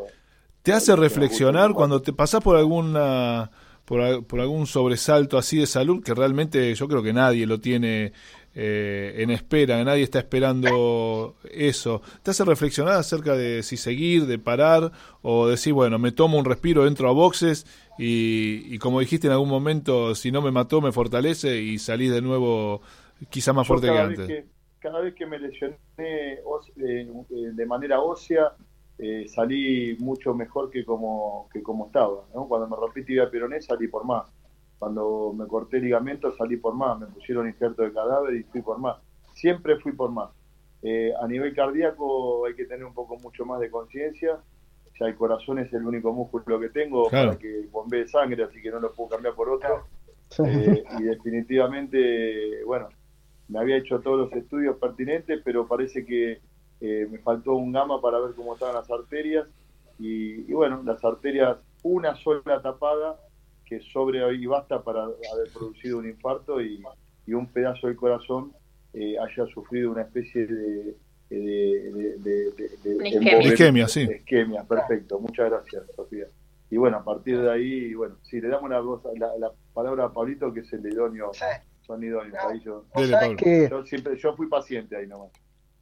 ¿Te hace reflexionar cuando te pasás por alguna por, al- por algún sobresalto así de salud que realmente yo creo que nadie lo tiene eh, en espera, nadie está esperando eso? ¿Te hace reflexionar acerca de si seguir, de parar o decir, bueno, me tomo un respiro, entro a boxes y, y como dijiste en algún momento, si no me mató, me fortalece y salís de nuevo quizá más Yo fuerte que antes? que, cada vez que me lesioné eh, eh, de manera ósea, eh, salí mucho mejor que como, que como estaba. ¿no? Cuando me rompí tibia peroné salí por más. Cuando me corté ligamento salí por más. Me pusieron injerto de cadáver y fui por más. Siempre fui por más. Eh, a nivel cardíaco hay que tener un poco mucho más de conciencia. Ya el corazón es el único músculo que tengo Claro. para que bombee sangre, así que no lo puedo cambiar por otro. Eh, y definitivamente, bueno, me había hecho todos los estudios pertinentes, pero parece que eh, me faltó un gamma para ver cómo estaban las arterias. Y, y bueno, las arterias, una sola tapada que sobre y basta para haber producido un infarto y, y un pedazo del corazón eh, haya sufrido una especie de, de, de, de- de- de Una isquemia. envolve- Isquemia, sí. Isquemia, perfecto. Muchas gracias, Sofía. Y bueno, a partir de ahí, bueno, si le damos la, voz- la, la palabra a Pablito, que es el idóneo, son idóneos. Ahí yo, Dele, que- yo siempre, yo fui paciente ahí nomás.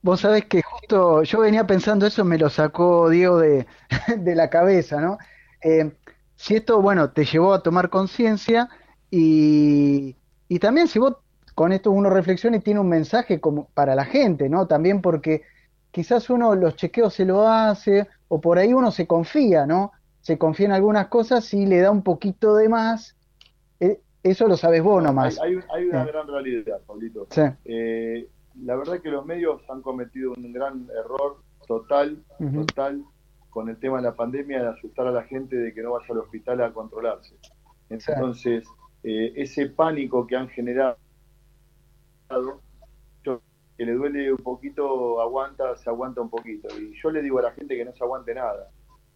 Vos sabés que justo yo venía pensando eso, me lo sacó Diego de, <laughs> de la cabeza, ¿no? Eh, si esto, bueno, te llevó a tomar conciencia y, y también si vos con esto uno reflexiona y tiene un mensaje como para la gente, ¿no? También porque quizás uno los chequeos se lo hace o por ahí uno se confía, ¿no? Se confía en algunas cosas y le da un poquito de más. Eh, eso lo sabes vos nomás. Hay, hay, un- hay una Sí. gran realidad, Pablito. Sí. Eh, la verdad que los medios han cometido un gran error total, total, con el tema de la pandemia, de asustar a la gente de que no vaya al hospital a controlarse. Entonces, eh, ese pánico que han generado, que le duele un poquito, aguanta, se aguanta un poquito. Y yo le digo a la gente que no se aguante nada,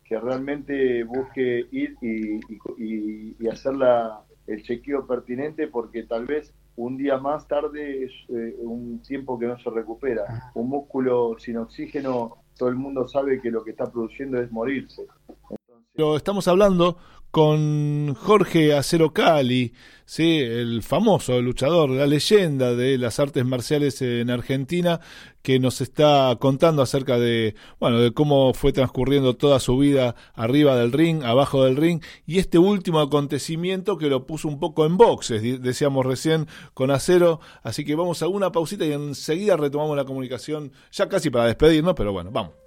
que realmente busque ir y, y, y- y hacer la- el chequeo pertinente porque tal vez un día más tarde es eh, un tiempo que no se recupera. Un músculo sin oxígeno, todo el mundo sabe que lo que está produciendo es morirse. Pero estamos hablando con Jorge Acero Cali, ¿sí? el famoso luchador, la leyenda de las artes marciales en Argentina, que nos está contando acerca de, bueno, de cómo fue transcurriendo toda su vida arriba del ring, abajo del ring, y este último acontecimiento que lo puso un poco en boxes, decíamos recién, con Acero. Así que vamos a una pausita y enseguida retomamos la comunicación, ya casi para despedirnos, pero bueno, vamos.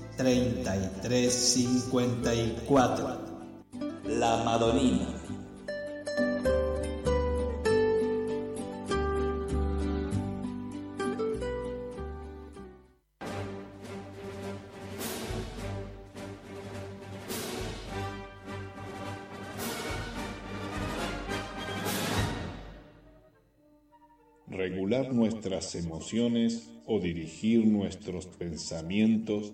33 54. La Madonina. Regular nuestras emociones o dirigir nuestros pensamientos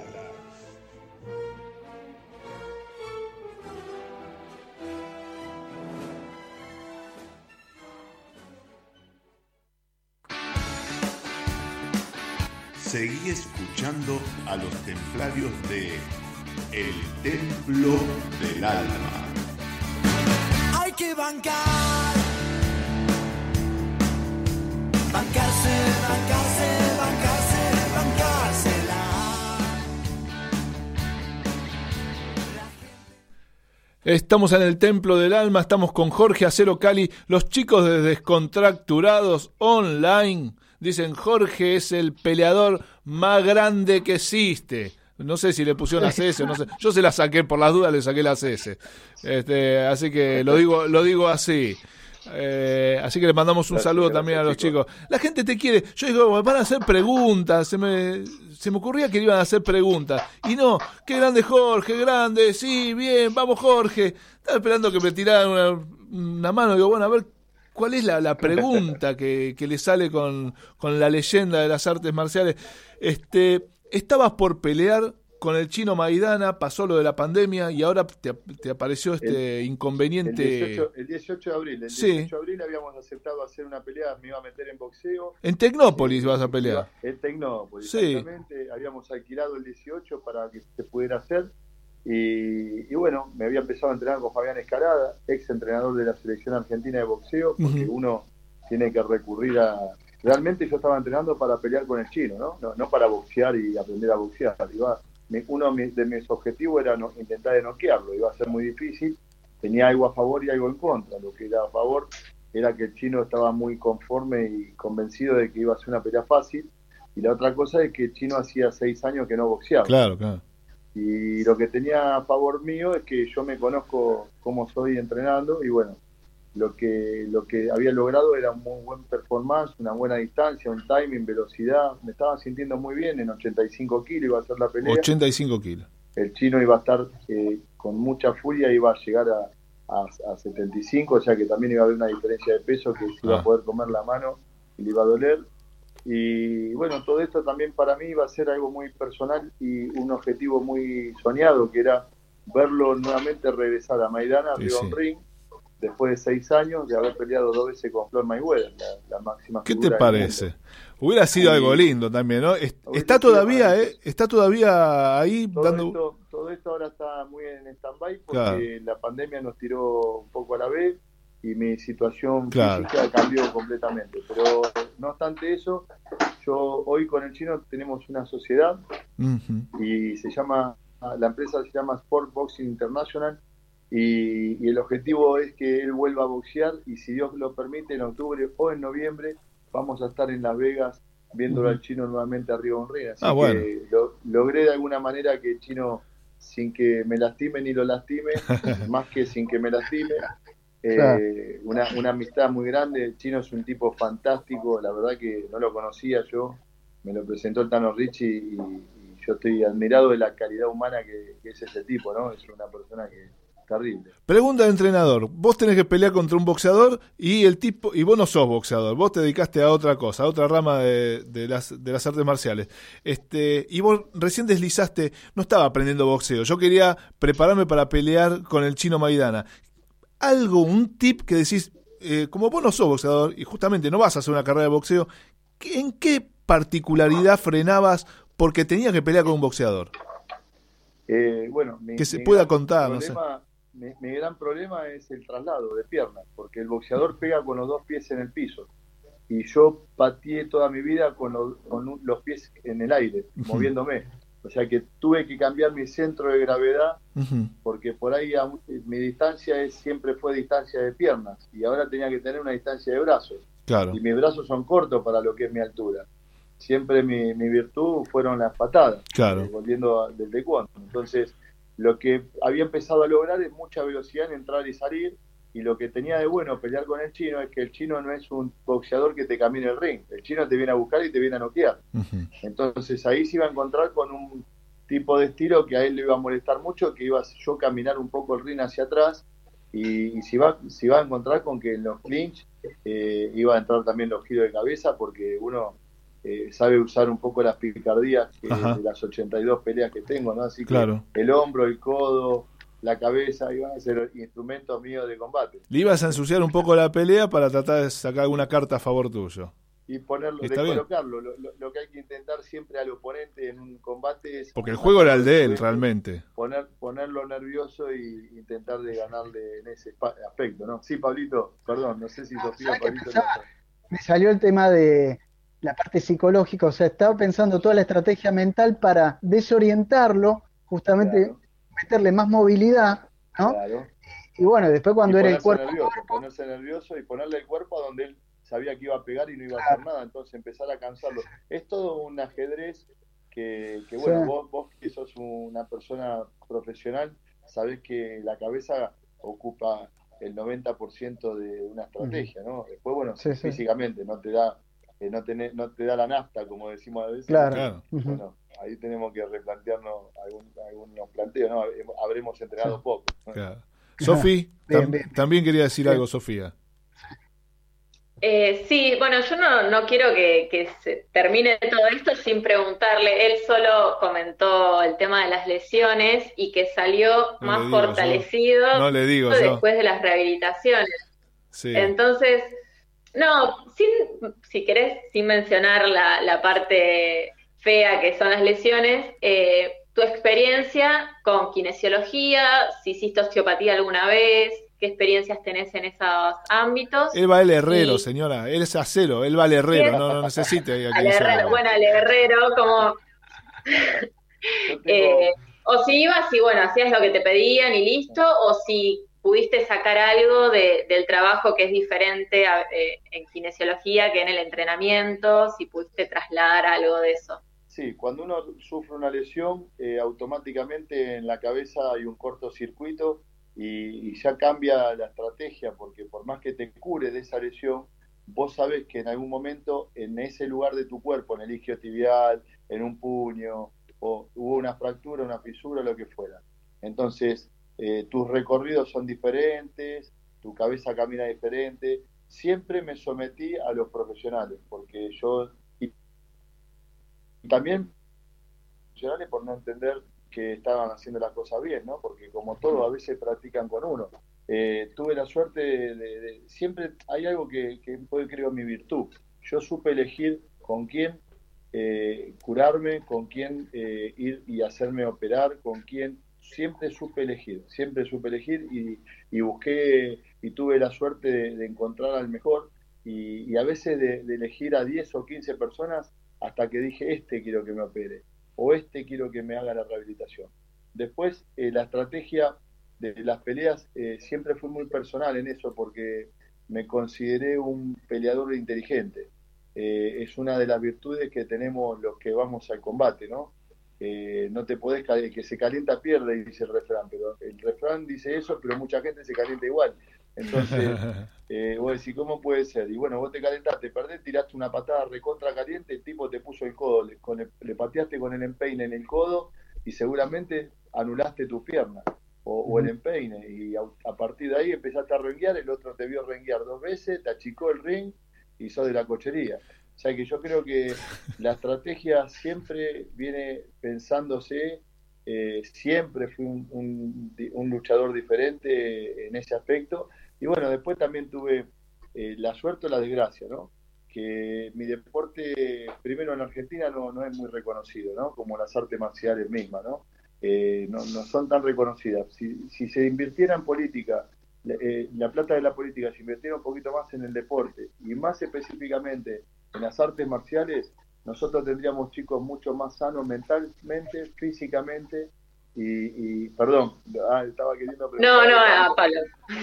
Seguí escuchando a los templarios de El Templo del Alma. Hay que bancar. Bancarse, bancarse, bancarse, bancársela. Estamos en el Templo del Alma, estamos con Jorge Acero Cali, los chicos de Descontracturados Online. Dicen, Jorge es el peleador más grande que existe. No sé si le pusieron la CS, no sé. Yo se la saqué, por las dudas le saqué la CS. Este, así que lo digo, lo digo así. Eh, así que le mandamos un Gracias, saludo gracias, también a los chicos. chicos. La gente te quiere. Yo digo, me van a hacer preguntas. Se me, se me ocurría que le iban a hacer preguntas. Y no, qué grande Jorge, grande. Sí, bien, vamos Jorge. Estaba esperando que me tiraran una, una mano. Digo, bueno, a ver, ¿cuál es la, la pregunta que, que le sale con, con la leyenda de las artes marciales? Este, estabas por pelear con el chino Maidana, pasó lo de la pandemia y ahora te, te apareció este El inconveniente. 18, el 18 de abril, el Sí. 18 de abril habíamos aceptado hacer una pelea, me iba a meter en boxeo. En Tecnópolis vas a pelear. En Tecnópolis, Sí. exactamente. Habíamos alquilado el 18 para que se pudiera hacer. Y, y bueno, me había empezado a entrenar con Fabián Escarada, ex entrenador de la selección argentina de boxeo, porque uno tiene que recurrir a... Realmente yo estaba entrenando para pelear con el chino, ¿no? No, no para boxear y aprender a boxear. Iba, mi- uno de mis, de mis objetivos era no- intentar de noquearlo, iba a ser muy difícil. Tenía algo a favor y algo en contra. Lo que era a favor era que el chino estaba muy conforme y convencido de que iba a ser una pelea fácil. Y la otra cosa es que el chino hacía seis años que no boxeaba. Claro, claro. Y lo que tenía a favor mío es que yo me conozco cómo soy entrenando y bueno, lo que lo que había logrado era un muy buen performance, una buena distancia, un timing, velocidad. Me estaba sintiendo muy bien en 85 kilos, iba a ser la pelea. 85 kilos. El chino iba a estar eh, con mucha furia, iba a llegar a, a, a 75, o sea que también iba a haber una diferencia de peso que se iba Ah. a poder comer la mano y le iba a doler. Y bueno, todo esto también para mí iba a ser algo muy personal y un objetivo muy soñado, que era verlo nuevamente regresar a Maidana, a sí. ring, después de seis años de haber peleado dos veces con Floyd Mayweather, la, la máxima ¿Qué te parece? Hubiera sido algo lindo también, ¿no? Hubiera Está todavía, ¿eh? Está todavía ahí todo dando... esto, todo esto ahora está muy en stand-by porque Claro. la pandemia nos tiró un poco a la vez y mi situación Claro. física cambió completamente. Pero no obstante eso, yo hoy con el chino tenemos una sociedad y se llama, la empresa se llama Sport Boxing International y, y el objetivo es que él vuelva a boxear y si Dios lo permite en octubre o en noviembre vamos a estar en Las Vegas viéndolo al chino nuevamente arriba un ring. Así Ah, bueno. que lo- logré de alguna manera que el chino, sin que me lastime ni lo lastime, <laughs> más que sin que me lastime, eh, Claro. una, una amistad muy grande. El chino es un tipo fantástico, la verdad que no lo conocía yo, me lo presentó el Tano Ricci y, y yo estoy admirado de la calidad humana que, que es ese tipo, ¿no? Es una persona que terrible. Pregunta de entrenador. Vos tenés que pelear contra un boxeador y el tipo y vos no sos boxeador. Vos te dedicaste a otra cosa, a otra rama de, de las, de las artes marciales. Este y vos recién deslizaste. No estaba aprendiendo boxeo. Yo quería prepararme para pelear con el chino Maidana. Algo, un tip que decís. eh, como vos no sos boxeador y justamente no vas a hacer una carrera de boxeo, ¿qué- ¿en qué particularidad frenabas porque tenías que pelear con un boxeador? Eh, bueno, mi- Que se mi pueda contar, no sé. mi, mi gran problema es el traslado de piernas, porque el boxeador pega con los dos pies en el piso. Y yo pateé toda mi vida con, los- con un- los pies en el aire, moviéndome. O sea que tuve que cambiar mi centro de gravedad porque por ahí a- mi distancia es, siempre fue distancia de piernas y ahora tenía que tener una distancia de brazos. Claro. Y mis brazos son cortos para lo que es mi altura. Siempre mi, mi virtud fueron las patadas, Claro. eh, volviendo del taekwondo. Entonces, lo que había empezado a lograr es mucha velocidad en entrar y salir. Y lo que tenía de bueno pelear con el chino es que el chino no es un boxeador que te camine el ring. El chino te viene a buscar y te viene a noquear. Entonces ahí se iba a encontrar con un tipo de estilo que a él le iba a molestar mucho, que iba a yo caminar un poco el ring hacia atrás y, y se, iba, se iba a encontrar con que en los clinch eh, iba a entrar también los giros de cabeza porque uno eh, sabe usar un poco las picardías que- de las 82 peleas que tengo, ¿no? Así que Claro. el hombro, el codo, la cabeza iban a ser instrumentos míos de combate. Le ibas a ensuciar un poco la pelea para tratar de sacar alguna carta a favor tuyo. Y ponerlo, Está bien. descolocarlo. Lo, lo- lo que hay que intentar siempre al oponente en un combate es Porque el juego era el de él, Poner- realmente. poner, ponerlo nervioso y intentar de ganarle en ese aspecto, ¿no? Sí, Pablito, perdón, no sé si Sofía, ¿sabes qué Pablito. Me salió el tema de la parte psicológica, o sea, estaba pensando toda la estrategia mental para desorientarlo, justamente Claro. Meterle más movilidad, ¿no? Claro. Y bueno, después cuando Y era el ponerse cuerpo, nervioso, ponerse nervioso y ponerle el cuerpo a donde él sabía que iba a pegar y no iba a hacer nada, entonces empezar a cansarlo. Es todo un ajedrez que, que bueno, Sí. vos, vos que sos una persona profesional, sabés que la cabeza ocupa el 90% de una estrategia, ¿no? Después, bueno, Sí, sí. físicamente no te da eh, no, tenés- no te da la nafta, como decimos a veces. Claro. Bueno, ahí tenemos que replantearnos algún, algunos planteos, ¿no? Habremos entrenado Sí. poco. Claro. Sofi, <laughs> tam- también quería decir Bien. algo, Sofía. Eh, sí, bueno, yo no, no quiero que, que se termine todo esto sin preguntarle. Él solo comentó el tema de las lesiones y que salió No le más digo yo. fortalecido No le digo yo. después de las rehabilitaciones. Sí. Entonces, no, sin, si querés, sin mencionar la, la parte fea que son las lesiones, eh, tu experiencia con kinesiología, si hiciste osteopatía alguna vez, qué experiencias tenés en esos ámbitos. Él va el herrero, Y- señora. Él es acero. Él va al herrero. No, no necesita <laughs> ir a Al herrero, bueno, al herrero, como, <laughs> tengo- eh, o si ibas y bueno, hacías lo que te pedían y listo, o si pudiste sacar algo de- del trabajo que es diferente a- eh, en kinesiología que en el entrenamiento, si pudiste trasladar algo de eso. Sí, cuando uno sufre una lesión, eh, automáticamente en la cabeza hay un cortocircuito y, y ya cambia la estrategia, porque por más que te cure de esa lesión, vos sabés que en algún momento en ese lugar de tu cuerpo, en el isquiotibial, en un puño, o hubo una fractura, una fisura, lo que fuera. Entonces, eh, tus recorridos son diferentes, tu cabeza camina diferente. Siempre me sometí a los profesionales, porque yo también por no entender que estaban haciendo las cosas bien, ¿no? Porque como todo, a veces practican con uno. Eh, tuve la suerte de, siempre hay algo que, que fue creo mi virtud. Yo supe elegir con quién eh, curarme, con quién eh, ir y hacerme operar, con quién siempre supe elegir, siempre supe elegir y, y busqué y tuve la suerte de, encontrar al mejor y, a veces de, de elegir a 10 o 15 personas hasta que dije, este quiero que me opere o este quiero que me haga la rehabilitación. Después, eh, la estrategia de las peleas, eh, siempre fui muy personal en eso porque me consideré un peleador inteligente. Eh, es una de las virtudes que tenemos los que vamos al combate, ¿no? No te podés el que se calienta pierde, dice el refrán, pero el refrán dice eso, pero mucha gente se calienta igual. Entonces, <laughs> eh, vos decís, ¿cómo puede ser? Y bueno, vos te calentaste, perdés, tiraste una patada recontra caliente, el tipo te puso el codo, le, con el- le pateaste con el empeine en el codo y seguramente anulaste tu pierna o, o el empeine. Y a, a partir de ahí empezaste a renguear, el otro te vio renguear dos veces, te achicó el ring y sos de la cochería. O sea que yo creo que la estrategia siempre viene pensándose, eh, siempre fui un, un- luchador diferente en ese aspecto. Y bueno, después también tuve eh, la suerte o la desgracia, ¿no? Que mi deporte, primero en Argentina, no, no es muy reconocido, ¿no? Como las artes marciales mismas, ¿no? Eh, no, no son tan reconocidas. Si, si se invirtiera en política, eh, la plata de la política se invirtiera un poquito más en el deporte y más específicamente en las artes marciales, nosotros tendríamos chicos mucho más sanos mentalmente, físicamente y, y- perdón, ah, estaba queriendo No, preguntar- no, a Pablo.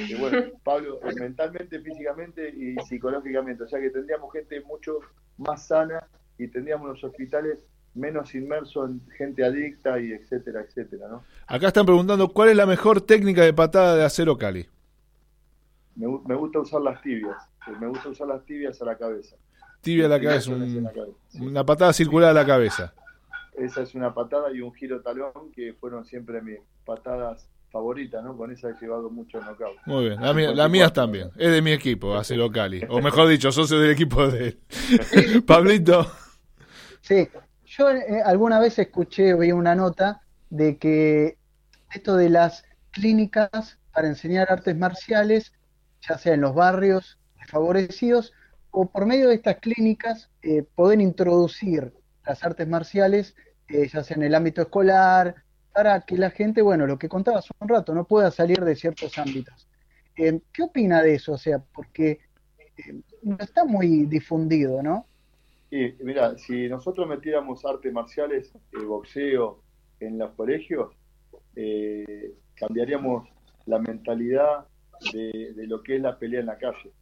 y bueno, Pablo, mentalmente, físicamente y psicológicamente. O sea que tendríamos gente mucho más sana y tendríamos los hospitales menos inmersos en gente adicta y etcétera, etcétera, ¿no? Acá están preguntando cuál es la mejor técnica de patada de acero Cali. Me, me gusta usar las tibias. Me gusta usar las tibias a la cabeza. Tibia a la cabeza, Tibia en un- la cabeza. una patada circular a la cabeza. Esa es una patada y un giro talón que fueron siempre mis patadas favoritas, ¿no? Con esa he llevado mucho knockout. Muy bien, la mía- las mías también. Es de mi equipo, Acero Cali. O mejor dicho, socio del equipo de él. <laughs> Pablito. Sí, yo eh, alguna vez escuché o vi una nota de que esto de las clínicas para enseñar artes marciales, ya sea en los barrios desfavorecidos o por medio de estas clínicas, eh, pueden introducir las artes marciales, eh, ya sea en el ámbito escolar, para que la gente, bueno, lo que contabas hace un rato, no pueda salir de ciertos ámbitos. Eh, ¿Qué opina de eso? O sea, porque eh, no está muy difundido, ¿no? Y mira, si nosotros metiéramos artes marciales, boxeo en los colegios, cambiaríamos la mentalidad de lo que es la pelea en la calle.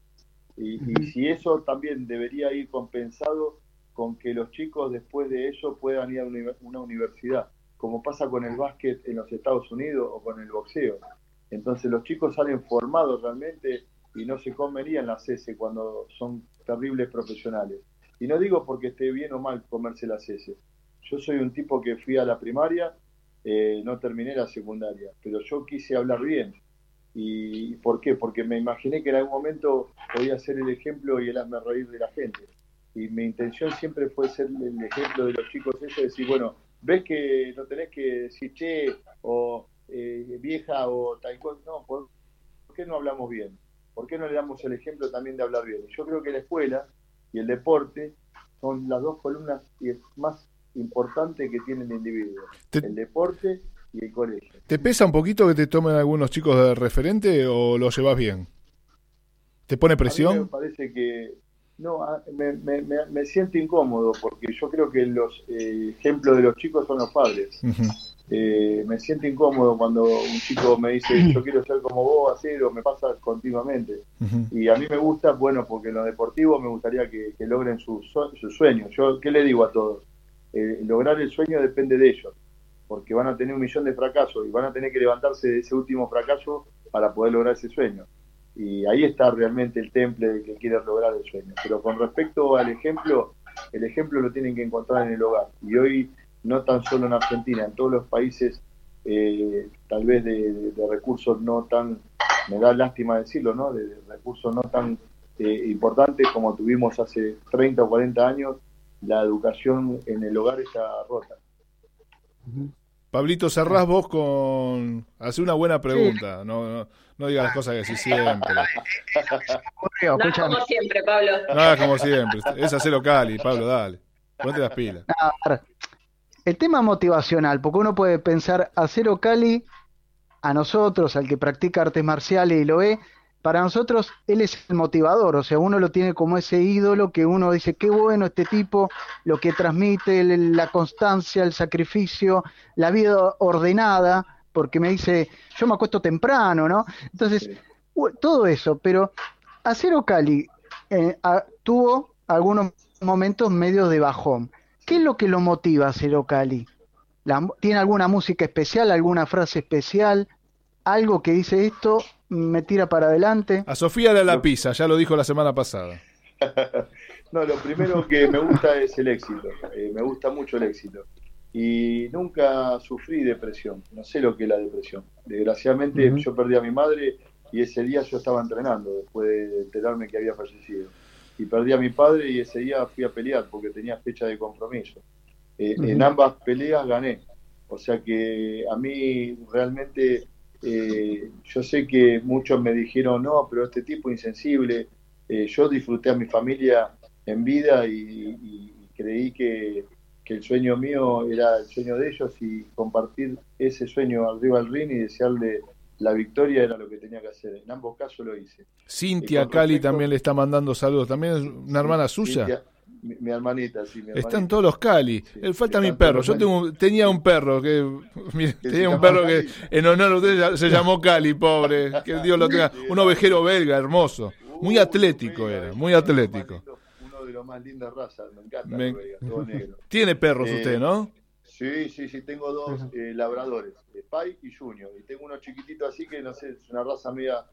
Y, y si eso también debería ir compensado con que los chicos después de eso puedan ir a una uni- una universidad, como pasa con el básquet en los Estados Unidos o con el boxeo. Entonces los chicos salen formados realmente y no se comerían las S cuando son terribles profesionales. Y no digo porque esté bien o mal comerse las S. Yo soy un tipo que fui a la primaria, eh, no terminé la secundaria, pero yo quise hablar bien. ¿Y por qué? Porque me imaginé que en algún momento podía ser el ejemplo y el hazme reír de la gente. Y mi intención siempre fue ser el ejemplo de los chicos eso, decir, bueno, ves que no tenés que decir che o eh, vieja o tal cosa, no, ¿por, por qué no hablamos bien? ¿Por qué no le damos el ejemplo también de hablar bien? Yo creo que la escuela y el deporte son las dos columnas más importantes que tiene el individuo. El deporte y el colegio. ¿Te pesa un poquito que te tomen algunos chicos de referente o lo llevas bien? ¿Te pone A mí me presión? parece que no, me, me- me- me siento incómodo porque yo creo que los eh, ejemplos de los chicos son los padres. Eh, me siento incómodo cuando un chico me dice <clears throat> yo quiero ser como vos, hacer o me pasa continuamente. Y a mí me gusta, bueno, porque en lo deportivo me gustaría que, que logren sus su sueños. Yo, ¿qué le digo a todos? Eh, lograr el sueño depende de ellos, porque van a tener un millón de fracasos y van a tener que levantarse de ese último fracaso para poder lograr ese sueño. Y ahí está realmente el temple de que quiere lograr el sueño. Pero con respecto al ejemplo, el ejemplo lo tienen que encontrar en el hogar. Y hoy, no tan solo en Argentina, en todos los países, eh, tal vez de, recursos no tan, me da lástima decirlo, ¿no? De, de recursos no tan eh, importantes como tuvimos hace 30 o 40 años, la educación en el hogar está rota. Pablito, cerrás vos con... Hace una buena pregunta. No, no, no digas las cosas que decís siempre. Ocurrió, <laughs> No como siempre, Pablo. No hagas como siempre. Es acero Cali, Pablo, dale. Ponte las pilas. A ver, el tema motivacional, porque uno puede pensar Acero Cali, a nosotros, al que practica artes marciales y lo ve, para nosotros él es el motivador, o sea, uno lo tiene como ese ídolo que uno dice, qué bueno este tipo, lo que transmite, la constancia, el sacrificio, la vida ordenada, porque me dice, yo me acuesto temprano, ¿no? Entonces, todo eso, pero Acero Cali eh, a- tuvo algunos momentos medios de bajón. ¿Qué es lo que lo motiva a Acero Cali? La ¿Tiene alguna música especial, alguna frase especial? ¿Algo que dice esto me tira para adelante? A Sofía le da la pizza, ya lo dijo la semana pasada. <laughs> No, lo primero que me gusta es el éxito. eh, me gusta mucho el éxito. Y nunca sufrí depresión. No sé lo que es la depresión. Desgraciadamente yo perdí a mi madre y ese día yo estaba entrenando después de enterarme que había fallecido. Y perdí a mi padre y ese día fui a pelear porque tenía fecha de compromiso. Eh. En ambas peleas gané. O sea que a mí realmente eh, yo sé que muchos me dijeron, no, pero este tipo insensible. Eh, yo disfruté a mi familia en vida y, creí que, que el sueño mío era el sueño de ellos y compartir ese sueño arriba del ring y desearle la victoria era lo que tenía que hacer. En ambos casos lo hice. Cintia Cali respecto- también le está mandando saludos. ¿También es una hermana suya? Mi, mi hermanita, sí, mi hermanita. Están todos los Cali. Él falta mi perro. Yo tengo, tenía un perro que, <laughs> tenía un perro que en honor a usted se llamó <laughs> Cali, pobre. Que Dios lo tenga. Un ovejero belga hermoso. Muy atlético era, muy atlético. Uno de los más lindas razas, me encanta. Me- veía, todo negro. <laughs> Tiene perros Eh, usted, ¿no? Sí, sí, sí, tengo dos eh, labradores, Spike y Junior, y tengo uno chiquitito así que no sé, es una raza media,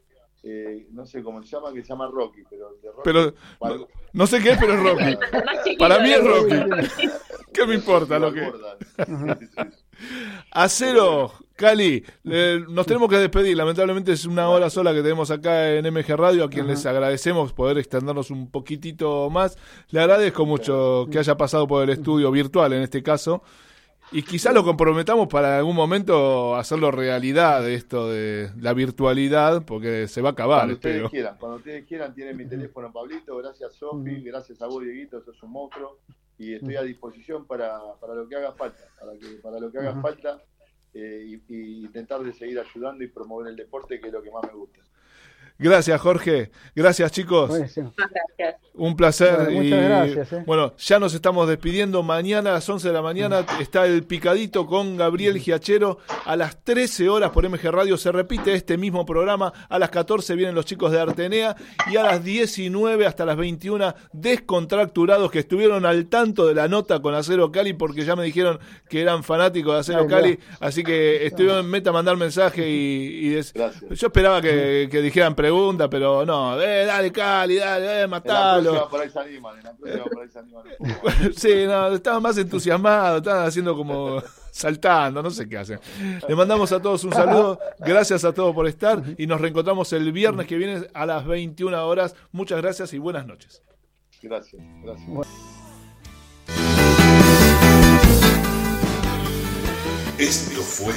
eh, no sé cómo se llama, que se llama Rocky, pero de Rocky, Pero para- no, no sé qué es, pero es Rocky. Para mí es Rocky. <laughs> ¿Qué me importa lo que? <laughs> Acero, Cali, eh, nos tenemos que despedir. Lamentablemente es una hora sola que tenemos acá en MG Radio, a quien les agradecemos poder extendernos un poquitito más. Le agradezco mucho que haya pasado por el estudio virtual en este caso. Y quizá lo comprometamos para algún momento hacerlo realidad esto de la virtualidad, porque se va a acabar, Cuando ustedes espero. quieran, cuando ustedes quieran, tienen mi teléfono, Pablito, gracias Sofi, gracias a vos, Dieguito, sos un monstruo, y estoy a disposición para, para lo que haga falta, para, que, para lo que haga falta, eh, y, y intentar de seguir ayudando y promover el deporte, que es lo que más me gusta. Gracias, Jorge. Gracias, chicos. Buenísimo. Gracias. Un placer. Bueno, muchas y, gracias, eh. Bueno, ya nos estamos despidiendo. Mañana a las 11 de la mañana está el picadito con Gabriel Giachero. A las 13 horas por MG Radio se repite este mismo programa. A las 14 vienen los chicos de Artenea. Y a las 19 hasta las 21 descontracturados que estuvieron al tanto de la nota con Acero Cali porque ya me dijeron que eran fanáticos de Acero Ay, Cali. Así que estuvieron meta a mandar mensaje y, y des- Gracias. yo esperaba que, que dijeran preguntas, pero no, eh, dale Cali, dale, eh, En la matalo. próxima por ahí se animan, en la próxima <laughs> por ahí se animan un poco. <laughs> Sí, no, estaban más entusiasmados, estaban haciendo como <laughs> saltando, no sé qué hacen. Le mandamos a todos un saludo, gracias a todos por estar y nos reencontramos el viernes que viene a las 21 horas. Muchas gracias y buenas noches. Gracias, gracias. Esto fue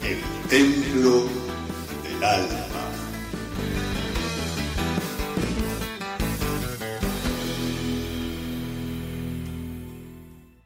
el Templo del Alma.